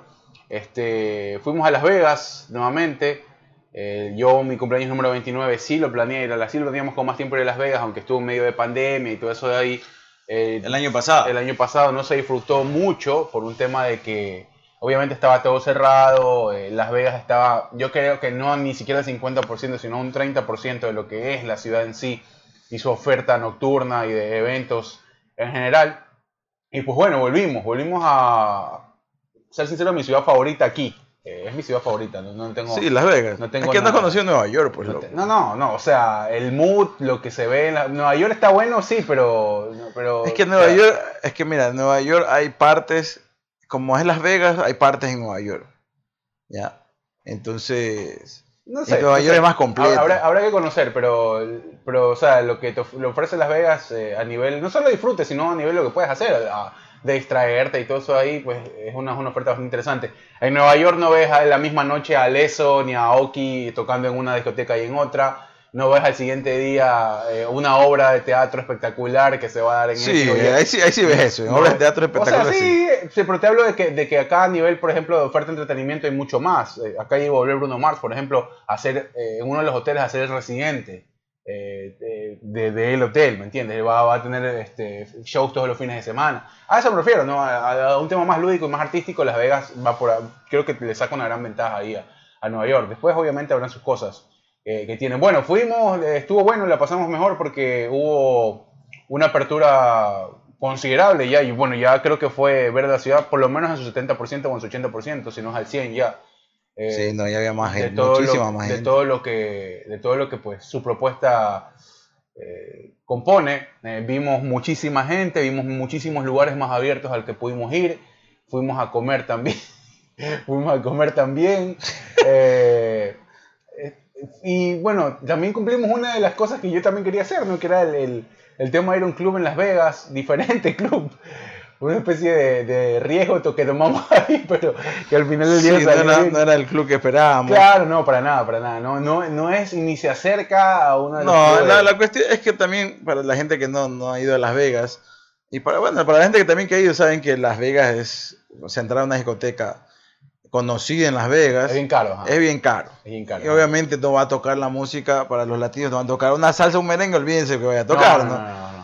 Este, fuimos a Las Vegas nuevamente. Eh, yo, mi cumpleaños número 29, sí lo planeé ir a la sí lo planeamos con más tiempo ir a Las Vegas, aunque estuvo en medio de pandemia y todo eso de ahí. Eh, El año pasado. el año pasado no se disfrutó mucho por un tema de que obviamente estaba todo cerrado, eh, Las Vegas estaba, yo creo que no ni siquiera el 50%, sino un 30% de lo que es la ciudad en sí y su oferta nocturna y de eventos en general. Y pues bueno, volvimos, volvimos a ser sincero, mi ciudad favorita aquí. Eh, es mi ciudad favorita, no, no tengo... Sí, Las Vegas. no tengo es que no has nada. conocido Nueva York, pues. No, loco. te- no, no, no, o sea, el mood, lo que se ve en la- Nueva York está bueno, sí, pero... no, pero Es que Nueva sea, York, es que mira, en Nueva York hay partes, como es Las Vegas, hay partes en Nueva York. ¿Ya? Entonces, No sé, Nueva York es más completo. Habrá, habrá que conocer, pero, pero o sea, lo que te of- ofrece Las Vegas eh, a nivel, no solo disfrute, sino a nivel lo que puedes hacer, a- de distraerte y todo eso ahí, pues es una, es una oferta bastante interesante. En Nueva York no ves a la misma noche a Leso ni a Oki tocando en una discoteca y en otra. No ves al siguiente día eh, una obra de teatro espectacular que se va a dar en Sí, o Y. ahí sí, ahí sí ves eso. No, obras de teatro O sea, espectaculares. sí. sí, pero te hablo de que, de que acá a nivel, por ejemplo, de oferta de entretenimiento hay mucho más. Eh, acá a volver Bruno Mars, por ejemplo, a hacer eh, en uno de los hoteles a hacer el residente eh, de, de- del hotel, ¿me entiendes? Va, va a tener este, shows todos los fines de semana. A eso me refiero, ¿no? A, a un tema más lúdico y más artístico, Las Vegas va por... Creo que le saca una gran ventaja ahí a, a Nueva York. Después, obviamente, habrán sus cosas eh, que tienen. Bueno, fuimos, eh, estuvo bueno, la pasamos mejor porque hubo una apertura considerable ya, y bueno, ya creo que fue ver la ciudad por lo menos en su 70% o en su 80%, si no es al 100 ya. Eh, Sí, no, ya había más de gente, todo muchísima lo, más de gente. todo lo que de todo lo que pues su propuesta eh, compone Eh, vimos muchísima gente vimos muchísimos lugares más abiertos al que pudimos ir fuimos a comer también fuimos a comer también y bueno también cumplimos una de las cosas que yo también quería hacer no que era el, el- el tema de ir a un club en Las Vegas diferente club una especie de, de riesgo que tomamos ahí pero que al final del Sí, día no era, bien. no era el club que esperábamos. Claro, no, para nada, para nada. No, no, no es ni se acerca a una de los No, clubes. la, la cuestión es que también para la gente que no, no ha ido a Las Vegas, y para, bueno, para la gente que también que ha ido, saben que Las Vegas es, o sea, entrar a una discoteca conocida en Las Vegas es bien caro. ajá. es bien caro. Es bien caro. Y obviamente no va a tocar la música para los latinos, no va a tocar una salsa, un merengue, olvídense que vaya a tocar, ¿no? No, no, no,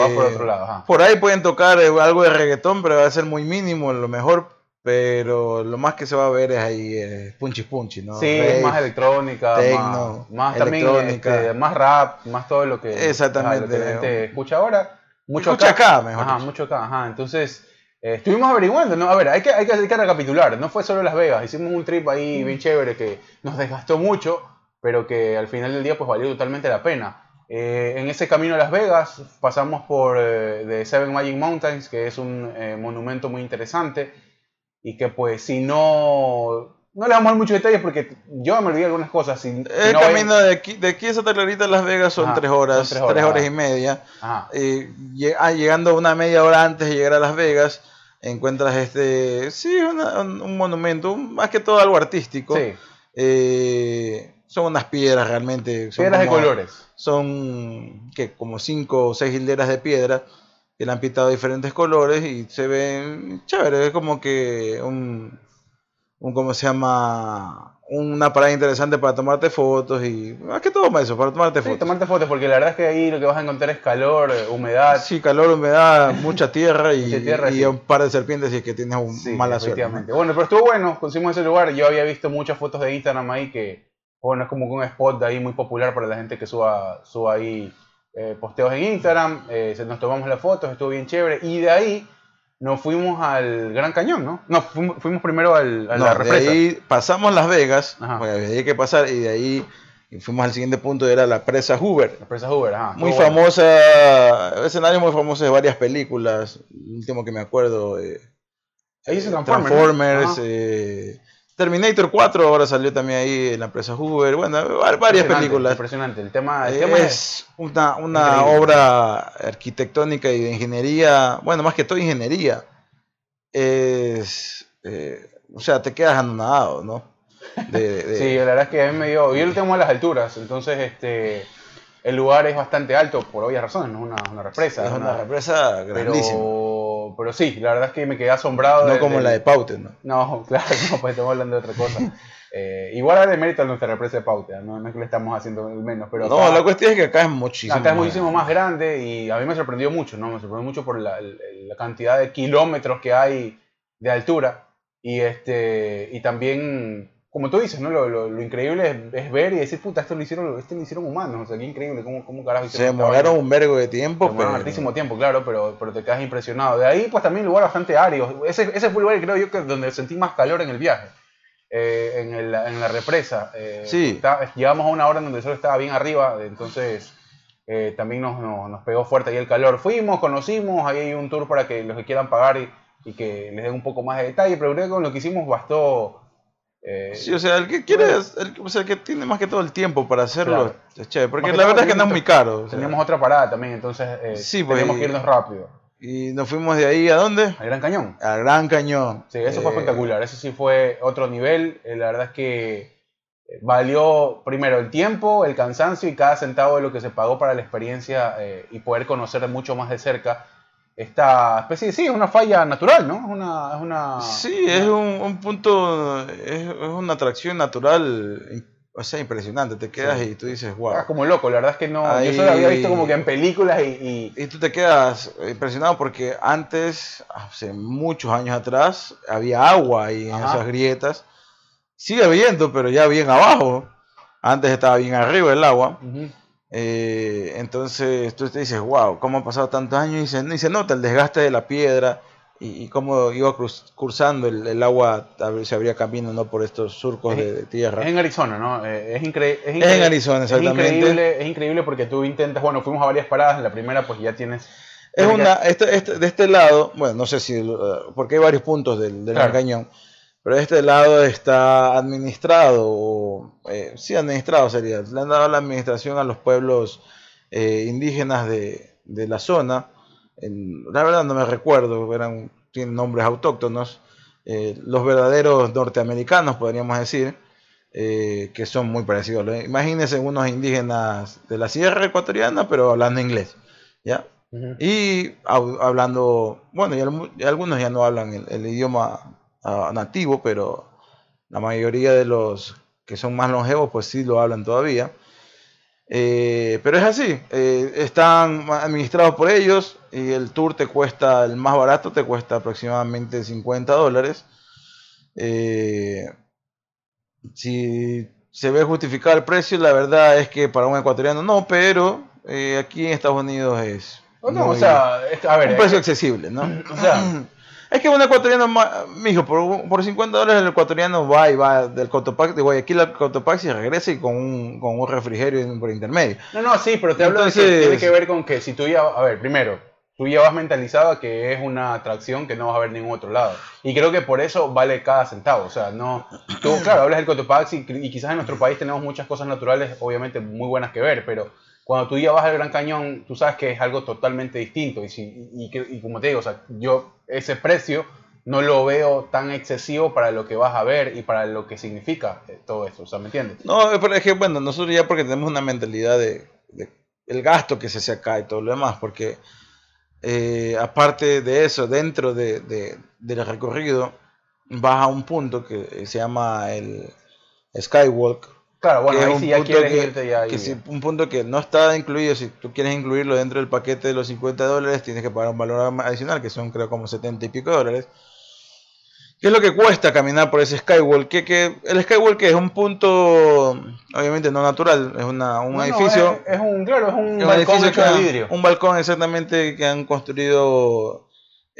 va por Eh, otro lado. ajá. Por ahí pueden tocar eh, algo de reggaetón, pero va a ser muy mínimo, lo mejor, pero lo más que se va a ver es ahí eh, punchi punchi, ¿no? Sí, Rave. más electrónica, techno, más, más también electrónica. este, más rap, más todo lo que, Exactamente. lo que la gente escucha ahora. Mucho Escucha acá, mejor Ajá, dicho. mucho acá, ajá. Entonces, eh, estuvimos averiguando, ¿no? A ver, hay que, hay, que, hay que recapitular. No fue solo Las Vegas, hicimos un trip ahí bien chévere que nos desgastó mucho, pero que al final del día pues valió totalmente la pena. Eh, en ese camino a Las Vegas pasamos por eh, The Seven Magic Mountains, que es un monumento muy interesante y que pues si no... No le vamos a dar muchos detalles porque yo me olvidé algunas cosas. Si, si El no ven- camino de aquí, de aquí a Santa Clarita a Las Vegas son Ajá, tres horas, son tres tres horas, y media. Ajá. Eh, ah, llegando una media hora antes de llegar a Las Vegas, encuentras este, sí, una- un, un monumento, un- más que todo algo artístico. Sí, Eh, son unas piedras realmente. Son piedras de colores. Son que como cinco o seis hileras de piedra y le han pintado diferentes colores y se ven chévere, es como que un, un ¿cómo se llama? Una parada interesante para tomarte fotos y más que todo eso, para tomarte Sí, fotos. tomarte fotos, porque la verdad es que ahí lo que vas a encontrar es calor, eh, humedad. Sí, calor, humedad, mucha tierra y, Mucha tierra, y sí. un par de serpientes si es que tienes un Sí, mala suerte. Bueno, pero estuvo bueno, conseguimos ese lugar. Yo había visto muchas fotos de Instagram ahí que, bueno, es como un spot de ahí muy popular para la gente que suba, suba ahí eh, posteos en Instagram. Eh, nos tomamos las fotos, estuvo bien chévere. Y de ahí nos fuimos al Gran Cañón, ¿no? No, fuimos, fuimos primero al, a No, la de represa. ahí pasamos Las Vegas, Ajá. porque había que pasar, y de ahí fuimos al siguiente punto, era la presa Hoover. La presa Hoover, ajá. Muy bueno. famosa, escenario muy famoso de varias películas. El último que me acuerdo, eh, Ahí eh, Transformers, ¿no? Transformers, Ajá. eh, Terminator 4 ahora salió también ahí en la empresa Hoover. Bueno, va- varias películas. Impresionante. El tema, el tema es, una, una obra arquitectónica y de ingeniería, bueno, más que todo ingeniería. Es, eh, o sea, te quedas anonadado, ¿no? De- de- Sí, la verdad es que a mí me dio. Yo lo tengo a las alturas, entonces este el lugar es bastante alto por obvias razones, no es una, una represa. es una represa grandísima. pero, pero sí, la verdad es que me quedé asombrado. No como la de Paute, ¿no? No, claro, no, pues estamos hablando de otra cosa. Eh, igual de mérito a nuestra represa de Pauta, no, no es que le estamos haciendo menos, pero no, acá, la cuestión es que acá es muchísimo. acá es muchísimo más grande y a mí me sorprendió mucho, ¿no? Me sorprendió mucho por la, la cantidad de kilómetros que hay de altura y este y también como tú dices no lo, lo- lo increíble es, es ver y decir puta esto lo hicieron esto lo hicieron humanos o sea qué increíble cómo, cómo carajo Se hicieron esta demoraron un vergo de tiempo, Se demoraron pero... hartísimo tiempo claro pero pero te quedas impresionado de ahí pues también un lugar bastante árido ese, ese fue el lugar que creo yo que donde sentí más calor en el viaje eh, en, el- en la represa eh, Sí. está- llegamos a una hora en donde el sol estaba bien arriba entonces eh, también nos, nos, nos pegó fuerte ahí el calor. Fuimos, conocimos, ahí hay un tour para que los que quieran pagar y, y que les den un poco más de detalle, pero creo que con lo que hicimos bastó. Eh, Sí, o sea, el que quiere, el, o sea, el que tiene más que todo el tiempo para hacerlo, Claro. es chévere, porque la verdad es que no es muy caro. o sea, teníamos otra parada también, entonces eh, Sí, pues, teníamos que irnos rápido. Y nos fuimos de ahí a dónde? Al Gran Cañón. Al Gran Cañón. Sí, eso fue Eh, espectacular, eso sí fue otro nivel. eh, la verdad es que valió primero el tiempo, el cansancio y cada centavo de lo que se pagó para la experiencia y poder conocer mucho más de cerca esta especie sí, es una falla natural, ¿no? Es una... Es una Sí, es un, un punto, es, es una atracción natural, o sea, impresionante. Te quedas Sí. y tú dices, Ah, wow. como loco, la verdad es que no. Ahí- Yo solo había visto como que en películas y. y- Y tú te quedas impresionado porque antes, hace muchos años atrás, había agua ahí en Ajá. esas grietas. Sigue habiendo, pero ya bien abajo. Antes estaba bien arriba el agua. Ujú. Eh, entonces tú te dices, wow, ¿cómo han pasado tantos años? Y se, y se nota el desgaste de la piedra y, y cómo iba cruz- cruzando el, el agua, se abría camino ¿no? por estos surcos de, de tierra. Es en Arizona, ¿no? Eh, es, incre- es, Es en Arizona, es exactamente. increíble, es increíble porque tú intentas. Bueno, fuimos a varias paradas. En la primera, pues ya tienes. Es una, este, este- de este lado, bueno, no sé si, uh, porque hay varios puntos del, del Claro. Cañón, pero este lado está administrado, o, eh, sí, administrado sería, le han dado la administración a los pueblos eh, indígenas de, de la zona, la verdad no me recuerdo, eran, tienen nombres autóctonos, eh, los verdaderos norteamericanos, podríamos decir, eh, que son muy parecidos. Imagínense unos indígenas de la sierra ecuatoriana, pero hablando inglés, ¿ya? Y hab- hablando, bueno, y, algunos ya no hablan el, el idioma nativo, pero la mayoría de los que son más longevos, pues sí lo hablan todavía. Eh, pero es así, eh, están administrados por ellos y el tour te cuesta, el más barato te cuesta aproximadamente 50 dólares. Eh, si se ve justificado el precio, la verdad es que para un ecuatoriano no, pero aquí en Estados Unidos es Oh, no, muy- o sea, es- a ver. un precio accesible, ¿no? o sea, Es que un ecuatoriano, mijo, por, por 50 dólares el ecuatoriano va y va del Cotopaxi, de Guayaquil al Cotopaxi y regresa y con un, con un refrigerio por intermedio. no, no, sí, pero te hablo de que tiene que ver con que si tú ya. A ver, primero, tú ya vas mentalizado a que es una atracción que no vas a ver en ningún otro lado. Y creo que por eso vale cada centavo. O sea, no. Tú, claro, hablas del Cotopaxi y quizás en nuestro país tenemos muchas cosas naturales, obviamente muy buenas que ver, pero cuando tú ya vas al Gran Cañón, tú sabes que es algo totalmente distinto. Y, si, y, y y como te digo, o sea, yo ese precio no lo veo tan excesivo para lo que vas a ver y para lo que significa eh, todo eso. O sea, ¿me entiendes? No, pero es que, bueno, nosotros ya porque tenemos una mentalidad de, de el gasto que se hace acá y todo lo demás, porque eh, aparte de eso, dentro de, de- del recorrido, vas a un punto que se llama el Skywalk. Claro, bueno, ahí sí ya quieres que- irte ya que si- un punto que no está incluido, si tú quieres incluirlo dentro del paquete de los 50 dólares, tienes que pagar un valor adicional, que son creo como 70 y pico dólares. ¿Qué es lo que cuesta caminar por ese Skywalk? Que, que el Skywalk es un punto, obviamente no natural, es una, un No, no, edificio. es, es un, claro, es un es un balcón hecho de vidrio. Un balcón exactamente que han construido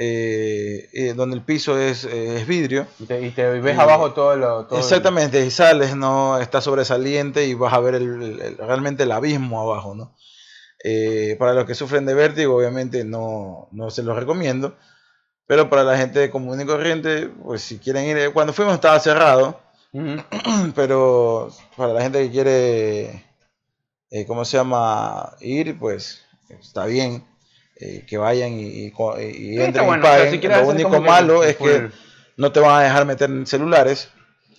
eh, eh, donde el piso es, eh, es vidrio. Y te, y te ves y- abajo todo lo. Todo el- Exactamente, y sales, no está sobresaliente y vas a ver el- el- el- realmente el abismo abajo, ¿no? Eh, para los que sufren de vértigo, obviamente no, no se los recomiendo, pero para la gente común y corriente, pues si quieren ir, cuando fuimos estaba cerrado, Ujú. pero para la gente que quiere, eh, ¿cómo se llama? Ir, pues está bien. Eh, que vayan y, y, y Sí, entren bueno, y paguen. si Lo único como que malo es que full- no te van a dejar meter celulares.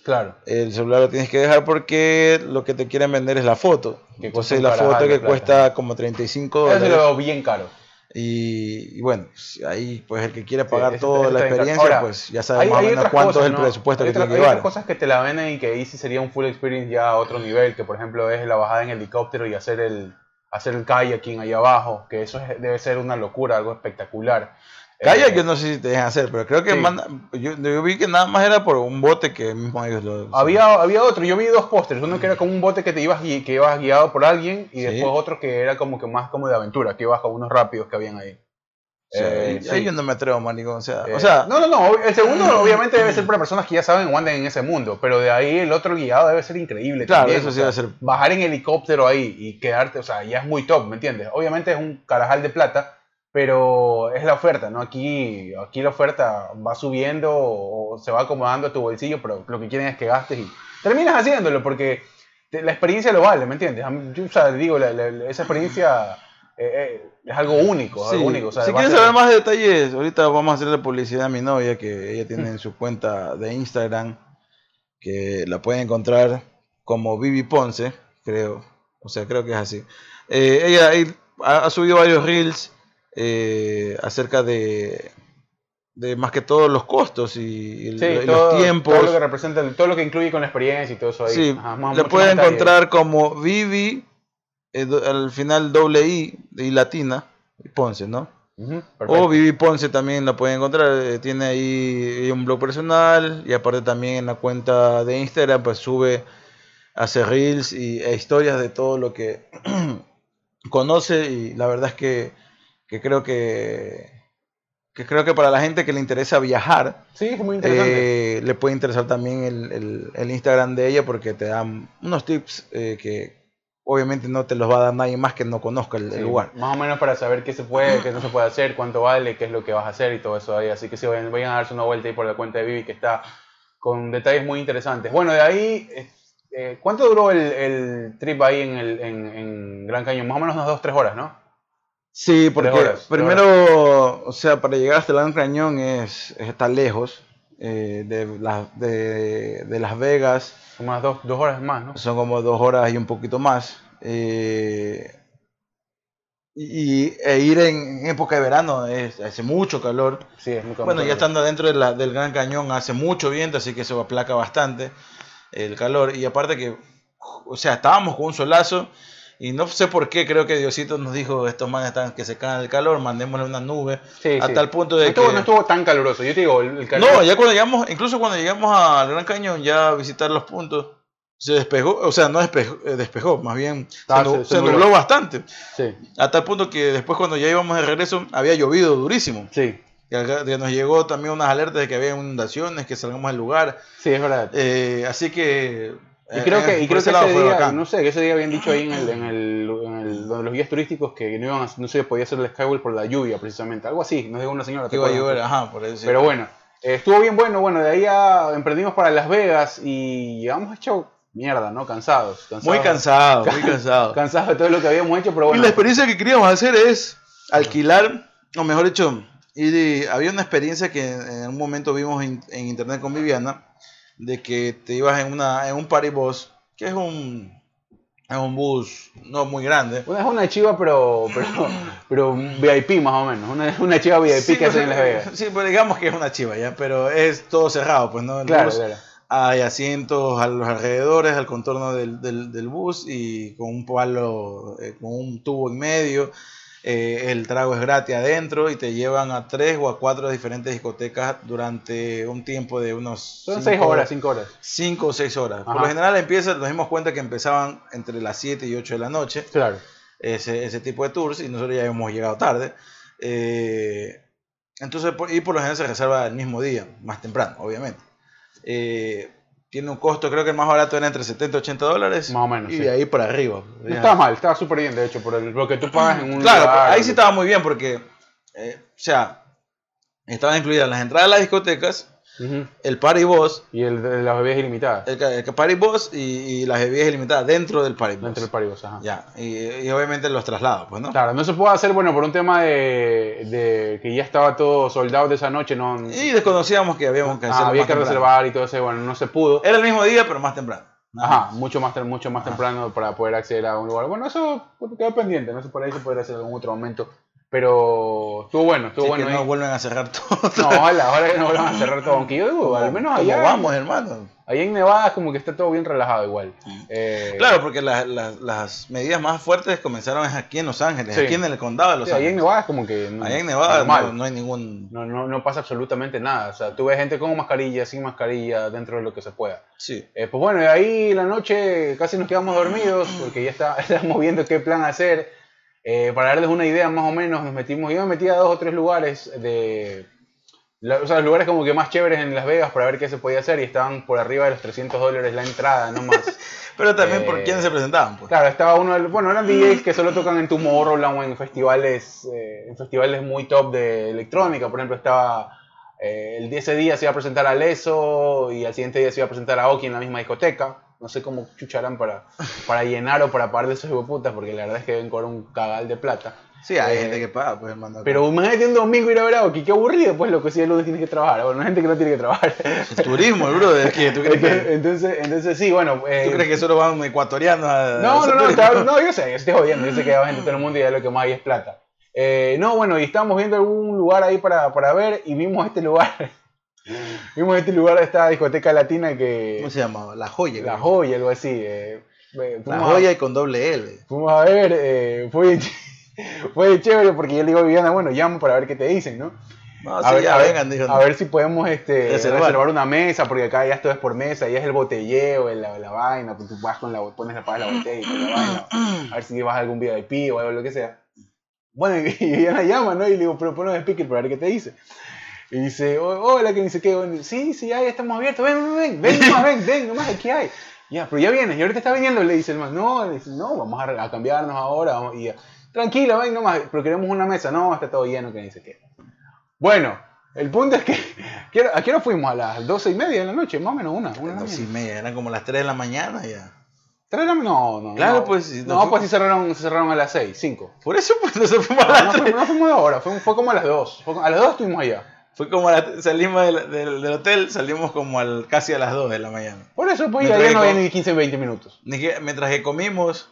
Claro. El celular lo tienes que dejar porque lo que te quieren vender es la foto. Que Entonces la foto que plata. cuesta como 35 Eso sí dólares. lo veo bien caro. Y, y bueno, si ahí pues el que quiere pagar eso- toda eso la experiencia, Ahora, pues ya sabe Hay, más o hay menos cuánto cosas, es el ¿no? presupuesto hay que otra- tiene que hay otras llevar. cosas que te la venden y que ahí sí sería un full experience ya a otro nivel, que por ejemplo es la bajada en helicóptero y hacer el hacer el kayaking ahí abajo, que eso es- debe ser una locura, algo espectacular. Kayak Eh, yo no sé si te dejan hacer, pero creo que Sí. manda- yo, yo vi que nada más era por un bote que mismo ellos lo... Había, había otro, yo vi dos pósters, uno que era como un bote que te ibas, que ibas guiado por alguien y Sí. después otro que era como que más como de aventura, que ibas con unos rápidos que habían ahí. O sea, Eh, sí. yo no me atrevo, maricón. O sea, Eh, o sea no, no, no, el segundo obviamente debe ser para personas que ya saben o andan en ese mundo, pero de ahí el otro guiado debe ser increíble. Claro, también, eso sí debe ser- Bajar en helicóptero ahí y quedarte, o sea, ya es muy top, ¿me entiendes? Obviamente es un carajal de plata, pero es la oferta, ¿no? Aquí, aquí la oferta va subiendo o se va acomodando a tu bolsillo, pero lo que quieren es que gastes y terminas haciéndolo porque te- la experiencia lo vale, ¿me entiendes? Mí, yo, o sea, digo, la- la- la- esa experiencia eh, eh, es algo único, es Sí. algo único. o sea, si quieren saber más detalles, ahorita vamos a hacerle publicidad a mi novia, que ella tiene en su cuenta de Instagram, que la pueden encontrar como Vivi Ponce, creo. O sea, creo que es así. Eh, ella ha, subido varios reels eh, acerca de, de más que todo los costos y, el- Sí, y todo, los tiempos. todo lo que representa, todo lo que incluye con la experiencia y todo eso ahí. Sí, Ajá, más- le pueden encontrar como Vivi, al final doble I y latina, y Ponce, ¿no? Perfecto. O Vivi Ponce también la pueden encontrar, eh, tiene ahí un blog personal y aparte también en la cuenta de Instagram pues sube, hace reels y, e historias de todo lo que conoce y la verdad es que, que creo que, que creo que para la gente que le interesa viajar Sí, es muy interesante. eh, le puede interesar también el, el- el Instagram de ella porque te dan unos tips eh, que obviamente no te los va a dar nadie más que no conozca el, lugar. Más o menos para saber qué se puede, qué no se puede hacer, cuánto vale, qué es lo que vas a hacer y todo eso ahí. Así que sí, vayan, vayan a darse una vuelta ahí por la cuenta de Vivi que está con detalles muy interesantes. Bueno, de ahí, eh, eh, ¿cuánto duró el, el trip ahí en, el, en, en Gran Cañón? Más o menos unas 2-3 horas, ¿no? Sí, porque horas, tres primero, o sea, para llegar hasta el Gran Cañón es, es- está lejos. Eh, de, las- de, de Las Vegas Como unas 2 horas más, ¿no? son como dos horas y un poquito más. eh, y, e ir en, época de verano es, hace mucho calor. Sí, es muy Bueno, ya estando dentro de la- del Gran Cañón hace mucho viento, así que eso aplaca bastante el calor. Y aparte que, o sea, estábamos con un solazo y no sé por qué, creo que Diosito nos dijo, estos manes están que se caen del calor, mandémosle una nube. Sí, a sí. tal punto no de estuvo, que... no estuvo tan caluroso. Yo te digo, el, el calor... No, ya cuando llegamos, incluso cuando llegamos al Gran Cañón ya a visitar los puntos, se despejó, o sea, no despejó, eh, despejó más bien Ah, se, nu- se- se se nubló. nubló bastante. Sí, A tal punto que después cuando ya íbamos de regreso había llovido durísimo. sí, Y nos llegó también unas alertas de que había inundaciones, que salgamos del lugar. sí, es verdad. Eh, así que. Y creo eh, que, y por creo ese que ese día, bacán. no sé, que ese día habían dicho ahí en el, en el, en el- donde los guías turísticos que no iban a, no se podía hacer el Skyway por la lluvia precisamente, algo así, nos dijo una señora. Que ¿te iba a llover, ajá, por eso. Pero bueno, eh, estuvo bien bueno, bueno, de ahí ya emprendimos para Las Vegas y llegamos hecho mierda, ¿no? Cansados. cansados muy cansado, muy cansado. Cansados de todo lo que habíamos hecho, pero Y bueno. la experiencia que queríamos hacer es alquilar, o mejor dicho, y- había una experiencia que en un momento vimos en, en internet con Viviana, de que te ibas en, una, en un party bus, que es un, Es un bus no muy grande. Una, es una chiva, pero, pero, pero VIP más o menos. Una, una chiva VIP Sí, que hacen en Las Vegas. Sí, pues digamos que es una chiva ya, pero es todo cerrado, pues no. El Claro, bus, claro. Hay asientos a los alrededores, al contorno del, del- del bus y con un palo, eh, con un tubo en medio. Eh, el trago es gratis adentro y te llevan a tres o a cuatro diferentes discotecas durante un tiempo de unos Son cinco- seis horas, cinco horas. cinco o seis horas. Por lo general empieza, nos dimos cuenta que empezaban entre las 7 y 8 de la noche Claro. ese, ese tipo de tours y nosotros ya hemos llegado tarde. Eh, entonces, y por lo general se reserva el mismo día, más temprano, obviamente. Eh, tiene un costo, creo que el más barato era entre 70 y 80 dólares. Más o menos, Y sí. de ahí para arriba. No Ya. estaba mal, estaba súper bien, de hecho, por el- lo que tú pagas en un Claro, lugar, ahí sí estaba muy bien porque, eh, o sea, estaban incluidas las entradas a las discotecas, El party boss, Y el de las bebidas ilimitadas. el, el party boss y, y las bebidas ilimitadas dentro del party boss. Dentro del paribos, ajá. Ya, y, y obviamente los traslados, pues, ¿no? Claro, no se puede hacer, bueno, por un tema de, de que ya estaba todo soldado de esa noche, no, Y desconocíamos que habíamos que ah, había que temprano. reservar y todo eso, bueno, no se pudo. Era el mismo día, pero más temprano. Ajá, mucho más, mucho más Ajá. temprano para poder acceder a un lugar. Bueno, eso queda pendiente, no sé, por ahí se podría hacer en algún otro momento. Pero estuvo bueno, estuvo Así bueno. que no ahí. vuelven a cerrar todo. No, ahora que no vuelvan a cerrar todo, aunque yo digo, al menos ¿Cómo allá, vamos, hermano? allá en Nevada es como que está todo bien relajado igual. Eh, Claro, porque la- la- las medidas más fuertes comenzaron aquí en Los Ángeles, Sí. aquí en el condado de Los sí, allá en Ángeles. Nevada es como que... Allá en Nevada normal. no, no hay ningún... No, no, no pasa absolutamente nada. O sea, tú ves gente con mascarilla, sin mascarilla, dentro de lo que se pueda. Sí. Eh, pues bueno, y ahí la noche casi nos quedamos dormidos porque ya está, estábamos viendo qué plan hacer. Eh, para darles una idea más o menos, nos metimos, yo me metí a dos o tres lugares de... la- o sea, los lugares como que más chéveres en Las Vegas para ver qué se podía hacer y estaban por arriba de los 300 dólares la entrada, no más. Pero también por Eh, quiénes se presentaban, pues. Claro, estaba uno, del- bueno, eran DJs que solo tocan en Tomorrowland o en festivales, eh, en festivales muy top de electrónica. Por ejemplo, estaba el ese día se iba a presentar a Leso y al siguiente día se iba a presentar a Oki en la misma discoteca. No sé cómo chucharán para, para llenar o para pagar de esos putas, porque la verdad es que deben cobrar un cagal de plata. Sí, hay Eh, gente que paga, pues, hermano. Pero imagínate un domingo ir a ver a Oki, qué aburrido, pues lo que sí el lunes tienes que trabajar. Bueno, hay gente que no tiene que trabajar. El turismo, el brother, es que tú crees Entonces, que, entonces, entonces sí, bueno. eh, tú crees que solo van ecuatorianos a No, no, no, estaba- no, yo sé, yo estoy jodiendo, yo sé que va gente de todo el mundo y ya lo que más hay es plata. Eh, no, bueno, y estábamos viendo algún lugar ahí para, para ver y vimos este lugar. Vimos este lugar esta discoteca latina que. ¿Cómo se llamaba? La joya. La joya, algo así. eh, La fuimos a- joya y con doble L. Fuimos a ver, eh, fue, fue chévere porque yo le digo a Viviana, bueno, llamo para ver qué te dicen, ¿no? No, a sí, ver, ya a ver- vengan, dijo. A ver si podemos este, Reservar. reservar. una mesa, porque acá ya esto es por mesa, ya es el botelleo, el- la, la vaina, pues tú vas con la, pones la, pagas la botella y toda la vaina, a ver si vas a algún VIP o algo lo que sea. Bueno, y, y ella la llama, ¿no? Y le digo, pero ponlo en speaker para ver qué te dice. Y dice, "Oh, hola, que dice Bueno, sí, sí, ya estamos abiertos, ven, ven, ven, ven nomás, ven, ven, nomás, aquí hay. Ya, pero ya vienes, y ahorita está viniendo, le dice el man, no, le dice, no, vamos a, a cambiarnos ahora, vamos", y ya, tranquilo, ven nomás, pero queremos una mesa, no, está todo lleno, que dice qué. Bueno, el punto es que, ¿qué hora- ¿a qué hora fuimos? A las doce y media de la noche, más o menos, una, una Dos y mañana. media, eran como las 3 de la mañana ya. ¿Tres de la- No, no. Claro, no. pues, si No, nos pues sí cerraron, se cerraron a las seis, cinco. Por eso pues nosotros fuimos a No, las no, 3. fue- no fuimos de hora, fue, fue como a las dos. Fue- a las dos estuvimos allá. Fue como la- salimos del, del- del hotel, salimos como al, casi a las 2 de la mañana. Por eso, pues Mientras ya no había ni 15, 20 minutos. Mientras que comimos,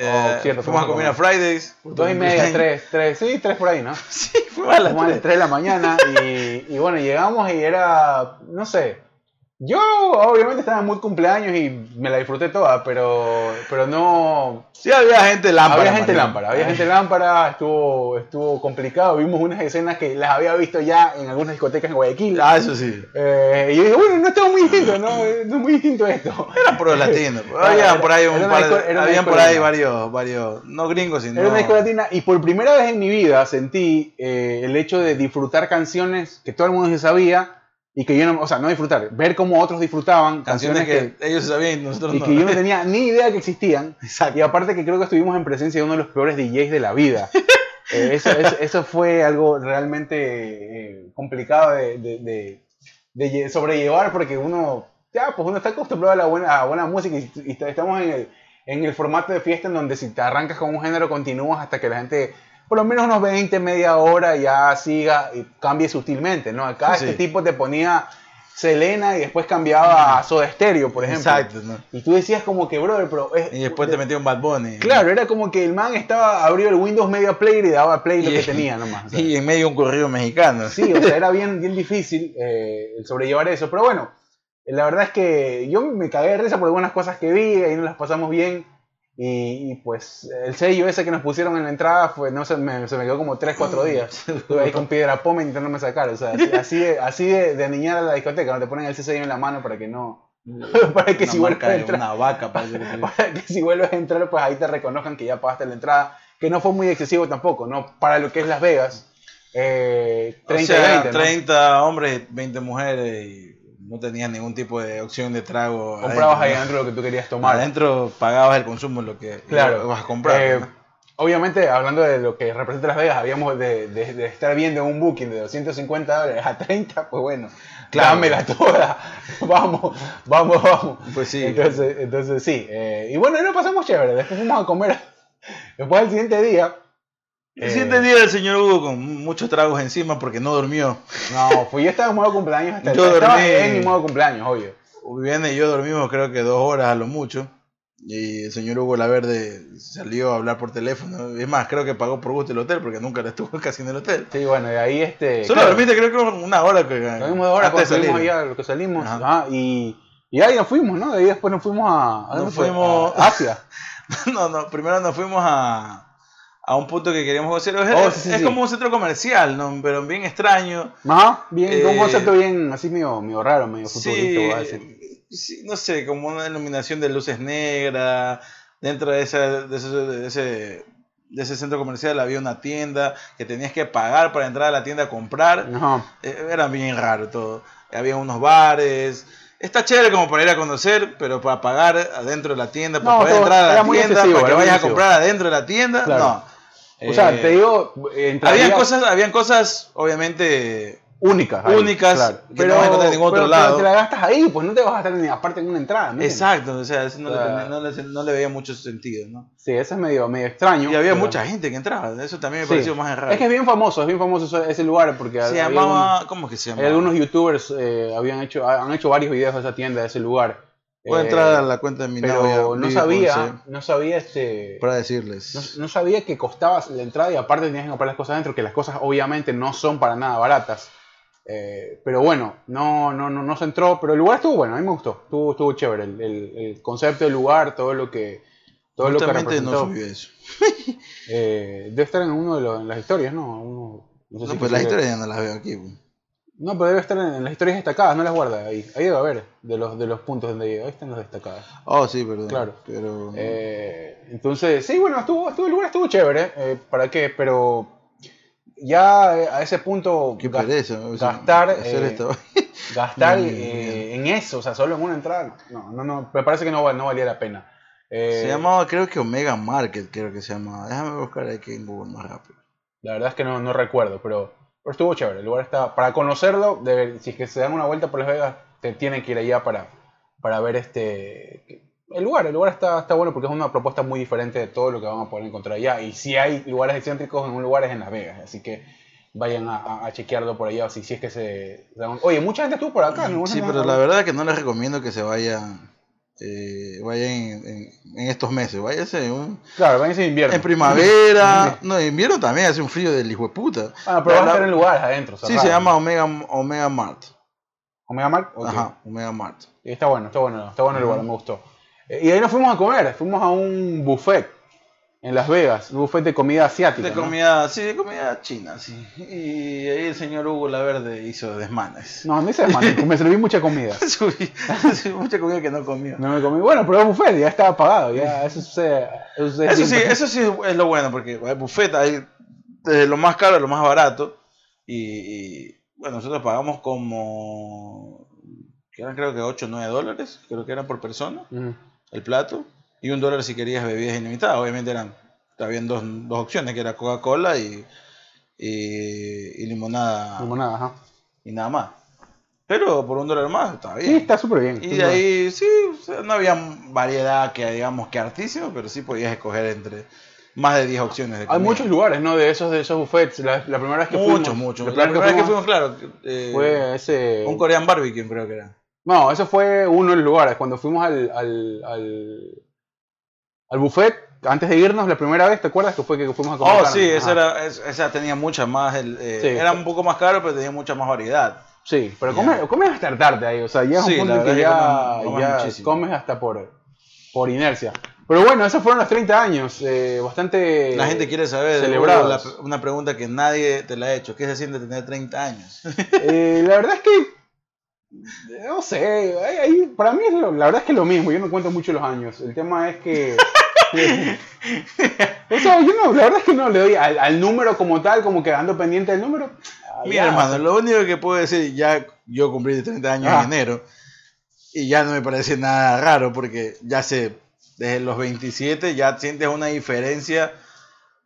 eh, Oh, cierto, fuimos a comer a Fridays. Dos y media, tres, tres, sí, tres por ahí, ¿no? Sí, fuimos a las Como a las 3. 3 de la mañana y, y bueno, llegamos y era, no sé, yo obviamente estaba en muy cumpleaños y me la disfruté toda, pero, pero no... Sí, había gente lámpara. había gente lámpara, había gente lámpara, estuvo, estuvo complicado, vimos unas escenas que las había visto ya en algunas discotecas en Guayaquil. Ah, eso sí. Eh, y yo dije, bueno, no estaba muy distinto, no, no es muy distinto esto. Era pues. Era- Habían por ahí un par de, habían por ahí varios, varios, no gringos, sino... Era una disco latina y por primera vez en mi vida sentí eh, el hecho de disfrutar canciones que todo el mundo se sabía y que yo no, o sea, no disfrutar, ver cómo otros disfrutaban Canciones que, ellos sabían y nosotros y no. que yo no tenía ni idea que existían. Exacto. Y aparte que creo que estuvimos en presencia de uno de los peores DJs de la vida. Eh, eso, eso, eso fue algo realmente eh, complicado de, de- de- de lle- sobrellevar porque uno, ya, pues uno está acostumbrado a la buena, a buena música y, y estamos en el, en el formato de fiesta en donde si te arrancas con un género continúas hasta que la gente, por lo menos unos 20, media hora ya siga y cambie sutilmente, ¿no? Acá Sí, este tipo te ponía Selena y después cambiaba a Soda Stereo, por ejemplo. Exacto, ¿no? Y tú decías como que, brother, pero... es- Y después te metió un Bad Bunny. Claro, era como que el man estaba, abrió el Windows Media Player y daba play lo Y- que tenía nomás. o sea. Y en medio un corrido mexicano. Sí, o sea, era bien, bien difícil eh, el sobrellevar eso. Pero bueno, la verdad es que yo me cagué de risa por algunas cosas que vi y nos las pasamos bien. Y, y, pues el sello ese que nos pusieron en la entrada fue, no sé, me, se me quedó como 3, 4 días. Estuve ahí con piedra poma intentándome sacar. O sea, así, así de, así de, de niñar a la discoteca, no te ponen ese sello en la mano para que no. para que Una si vuelves a entrar. Una vaca, parece que tiene. Para que si vuelves a entrar, pues ahí te reconozcan que ya pagaste la entrada. Que no fue muy excesivo tampoco, ¿no? Para lo que es Las Vegas. Eh, 30 o sea, y 20, ¿no? 30 hombres, 20 mujeres y no tenías ningún tipo de opción de trago. Comprabas ahí adentro, lo que tú querías tomar. Adentro pagabas el consumo, lo que Claro. vas a comprar. Eh, ¿no? Obviamente, hablando de lo que representa Las Vegas, habíamos de, de- de estar viendo un booking de 250 dólares a 30, pues bueno, Claro. dámela toda. vamos, vamos, vamos. Pues sí. Entonces, entonces sí. eh, y bueno, y lo pasamos chévere. Después fuimos a comer. Después al siguiente día. El eh, siguiente día el señor Hugo con muchos tragos encima porque no durmió. No, pues yo estaba en modo cumpleaños hasta Yo estaba dormí. en mi modo cumpleaños, obvio. Viviana y yo dormimos creo que dos horas a lo mucho. Y el señor Hugo Laverde salió a hablar por teléfono. Es más, creo que pagó por gusto el hotel porque nunca estuvo casi en el hotel. Sí, bueno, de ahí este. Solo claro, dormiste creo que una hora. Que, Dormimos dos horas cuando salimos allá, lo que salimos. Ajá. y, y ahí nos fuimos, ¿no? De ahí después nos fuimos a. ¿a Nos fuimos- A Asia. No, no, primero nos fuimos a, a un punto que queríamos conocer. Es, Oh, sí, sí, es sí. como un centro comercial, ¿no? pero bien extraño. Ajá, bien, con un Eh, concepto bien así medio, medio raro, medio futurista, no sé, como una iluminación de luces negras. Dentro de, esa, de, ese, de, ese, de ese centro comercial había una tienda que tenías que pagar para entrar a la tienda a comprar. Ajá. Eh, Era bien raro todo. Había unos bares. Está chévere como para ir a conocer, pero para pagar adentro de la tienda, para No, poder entrar a la tienda, para que vayas a comprar adentro de la tienda, Claro. no. O sea, Eh, te digo, entraría habían cosas, habían cosas obviamente únicas. ahí, únicas claro. que no vas a encontrar en ningún otro pero- lado. Pero te la gastas ahí, pues no te vas a gastar ni aparte en una entrada. ¿no? exacto, o sea, eso no, O sea, le, no, le, no le veía mucho sentido, ¿no? Sí, eso es medio, medio extraño. Y había pero- mucha gente que entraba, eso también me Sí. pareció más raro. Es que es bien famoso, es bien famoso ese- lugar porque se llamaba, algún- ¿cómo es que se llamaba? algunos youtubers eh, habían hecho, han hecho varios videos de esa tienda, de ese lugar. Voy a Eh, entrar a la cuenta de mi pero novia, no sabía, no sabía este, para decirles. no, no sabía que costaba la entrada y aparte tenías que comprar las cosas dentro, que las cosas obviamente no son para nada baratas. Eh, pero bueno, no, no, no, no se entró, pero el lugar estuvo bueno, a mí me gustó, estuvo, estuvo chévere, el, el- el concepto del lugar, todo lo que, todo lo que Justamente no subió eso. Eh, debe estar en uno de los, en las historias, ¿no? Uno- no sé No, si pues las historias ya no las veo aquí. pues. No, pero debe estar en, las historias destacadas, no las guarda ahí. Ahí debe haber, de los, de los puntos donde llega. Ahí están los destacadas. Oh, sí, perdón. Claro. Pero. Eh, entonces, sí, bueno, estuvo, estuvo, el lugar estuvo chévere. eh, ¿Para qué? Pero ya a ese punto qué pereza. gastar, hacer eh, esto. gastar eh, en eso, o sea, solo en una entrada, no, no, no, me parece que no valía la pena. Eh, Se llamaba, creo que Omega Market, creo que se llamaba. Déjame buscar aquí en Google más rápido. La verdad es que no, no recuerdo, pero, pero estuvo chévere. El lugar está. Para conocerlo, si es que se dan una vuelta por Las Vegas, te tienen que ir allá para, para ver este. El lugar, el lugar está, está bueno porque es una propuesta muy diferente de todo lo que van a poder encontrar allá. Y si hay lugares excéntricos en un lugar es en Las Vegas, así que vayan a, chequearlo por allá. Si, si es que se. Oye, mucha gente estuvo por acá. ¿no? Sí, pero la verdad que no les recomiendo que se vayan. Eh, vayan en, en- en estos meses. Váyase en, un- Claro, váyanse en invierno. en primavera. no, en invierno también hace un frío del hijo de puta. Ah, pero van a estar en lugares adentro. Sí, se llama Omega, Omega Mart. Omega Mark. Ok. Ajá, Omega Mart. Y está bueno, está bueno, está bueno el lugar, me gustó. Eh, y ahí nos fuimos a comer, fuimos a un buffet en Las Vegas, un buffet de comida asiática. De ¿no? comida, sí, de comida china, sí. Y ahí el señor Hugo Laverde hizo desmanes. No, a mí se me serví mucha comida. Subí- mucha comida que no comió. No me comí, bueno, pero el buffet ya estaba pagado, ya eso sucede. Eso, sucede Eso sí, eso sí es lo bueno, porque el buffet hay desde lo más caro a lo más barato. Y, y, bueno, nosotros pagamos como, que eran creo que 8 o 9 dólares, creo que eran por persona, el plato. Y un dólar si querías bebidas ilimitadas. Obviamente eran, habían dos, dos opciones, que era Coca-Cola y, y, y limonada Limonada, ajá. y nada más. Pero por un dólar más, Sí, bien. está súper bien. Y de ahí, sí, no había variedad que digamos que artísimo, pero sí podías escoger entre, más de 10 opciones. De Hay muchos lugares, ¿no? De esos, de esos buffets. La, la primera vez que fuimos. Muchos, muchos. La primera vez que fuimos, claro, eh, fue ese. un Korean barbecue creo que era. No, eso fue uno de los lugares. Cuando fuimos al, al, al, al buffet, antes de irnos la primera vez, ¿te acuerdas que fue que fuimos a comer? Oh, carne? sí, esa, Ajá. era, es- esa tenía mucha más, el, eh, Sí. era un poco más caro, pero tenía mucha más variedad. Sí, pero Ya. comes, comes hasta hartarte ahí. O sea, llegas a Sí, un punto que ya, es comes- comes ya comes hasta por, por inercia. Pero bueno, esos fueron los 30 años. eh, bastante. La gente quiere saber, la- una pregunta que nadie te la ha hecho, ¿qué se siente tener 30 años? Eh, la verdad es que. No sé, hay- para mí la verdad es que es lo mismo, yo no cuento mucho los años. El tema es que. o sea, yo no, la verdad es que no le doy al, al número como tal, como que ando pendiente del número. ah, Mira, ya, hermano, lo único que puedo decir, ya yo cumplí 30 años Ah. en enero y ya no me parece nada raro porque ya sé, desde los 27 ya sientes una diferencia,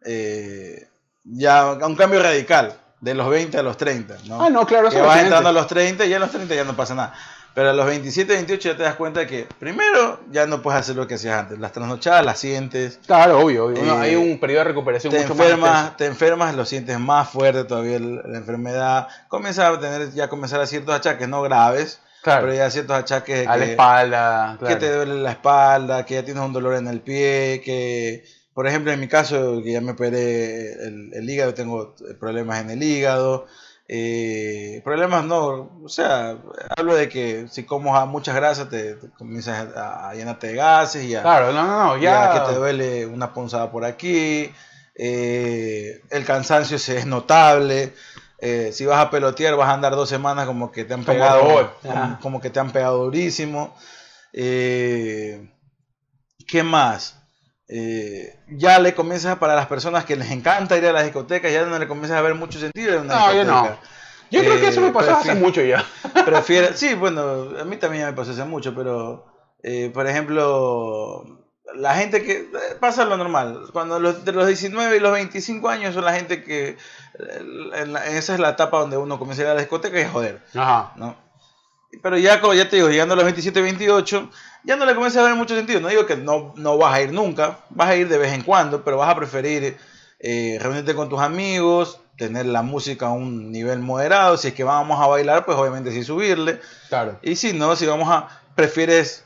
eh, ya un cambio radical, de los 20 a los 30, ¿no? Ah, no, claro, que eso es vas entrando a los 30 y ya a los 30 ya no pasa nada. Pero a los 27, 28 ya te das cuenta que primero ya no puedes hacer lo que hacías antes. Las trasnochadas las sientes, Claro, obvio. obvio. Eh, hay un periodo de recuperación te mucho más enfermas, extenso. te enfermas, lo sientes más fuerte todavía la enfermedad. Comienzas a tener ya comenzar a ciertos achaques, no graves, Claro, pero ya ciertos achaques a la que, espalda. que Claro. te duele la espalda, que ya tienes un dolor en el pie, que por ejemplo en mi caso que ya me operé el, el hígado, tengo problemas en el hígado. eh, problemas no, o sea, hablo de que si comes a muchas grasas te, te comienzas a, a llenarte de gases y a, Claro, no, no, no, ya, que te duele una punzada por aquí, eh, el cansancio es notable, eh, si vas a pelotear vas a andar dos semanas como que te han Como pegado, como, que te han pegado durísimo. ¿Qué más? Eh, ya le comienzas para las personas que les encanta ir a las discotecas, ya no le comienzas a ver mucho sentido en una No, yo discoteca. no. Yo creo que eso me Eh, pasó hace prefiero- mucho ya. Prefiere, sí, bueno, a mí también me pasó hace mucho, pero eh, por ejemplo, la gente que pasa lo normal, cuando los, de los 19 y los 25 años son la gente que en la- esa es la etapa donde uno comienza a ir a la discoteca y joder, Ajá. ¿no? Pero ya, como ya te digo, llegando a los 27, 28, ya no le comienza a ver mucho sentido. No digo que no, no vas a ir nunca, vas a ir de vez en cuando, pero vas a preferir eh, reunirte con tus amigos, tener la música a un nivel moderado. Si es que vamos a bailar, pues obviamente sí subirle. Claro. Y si no, si vamos a, prefieres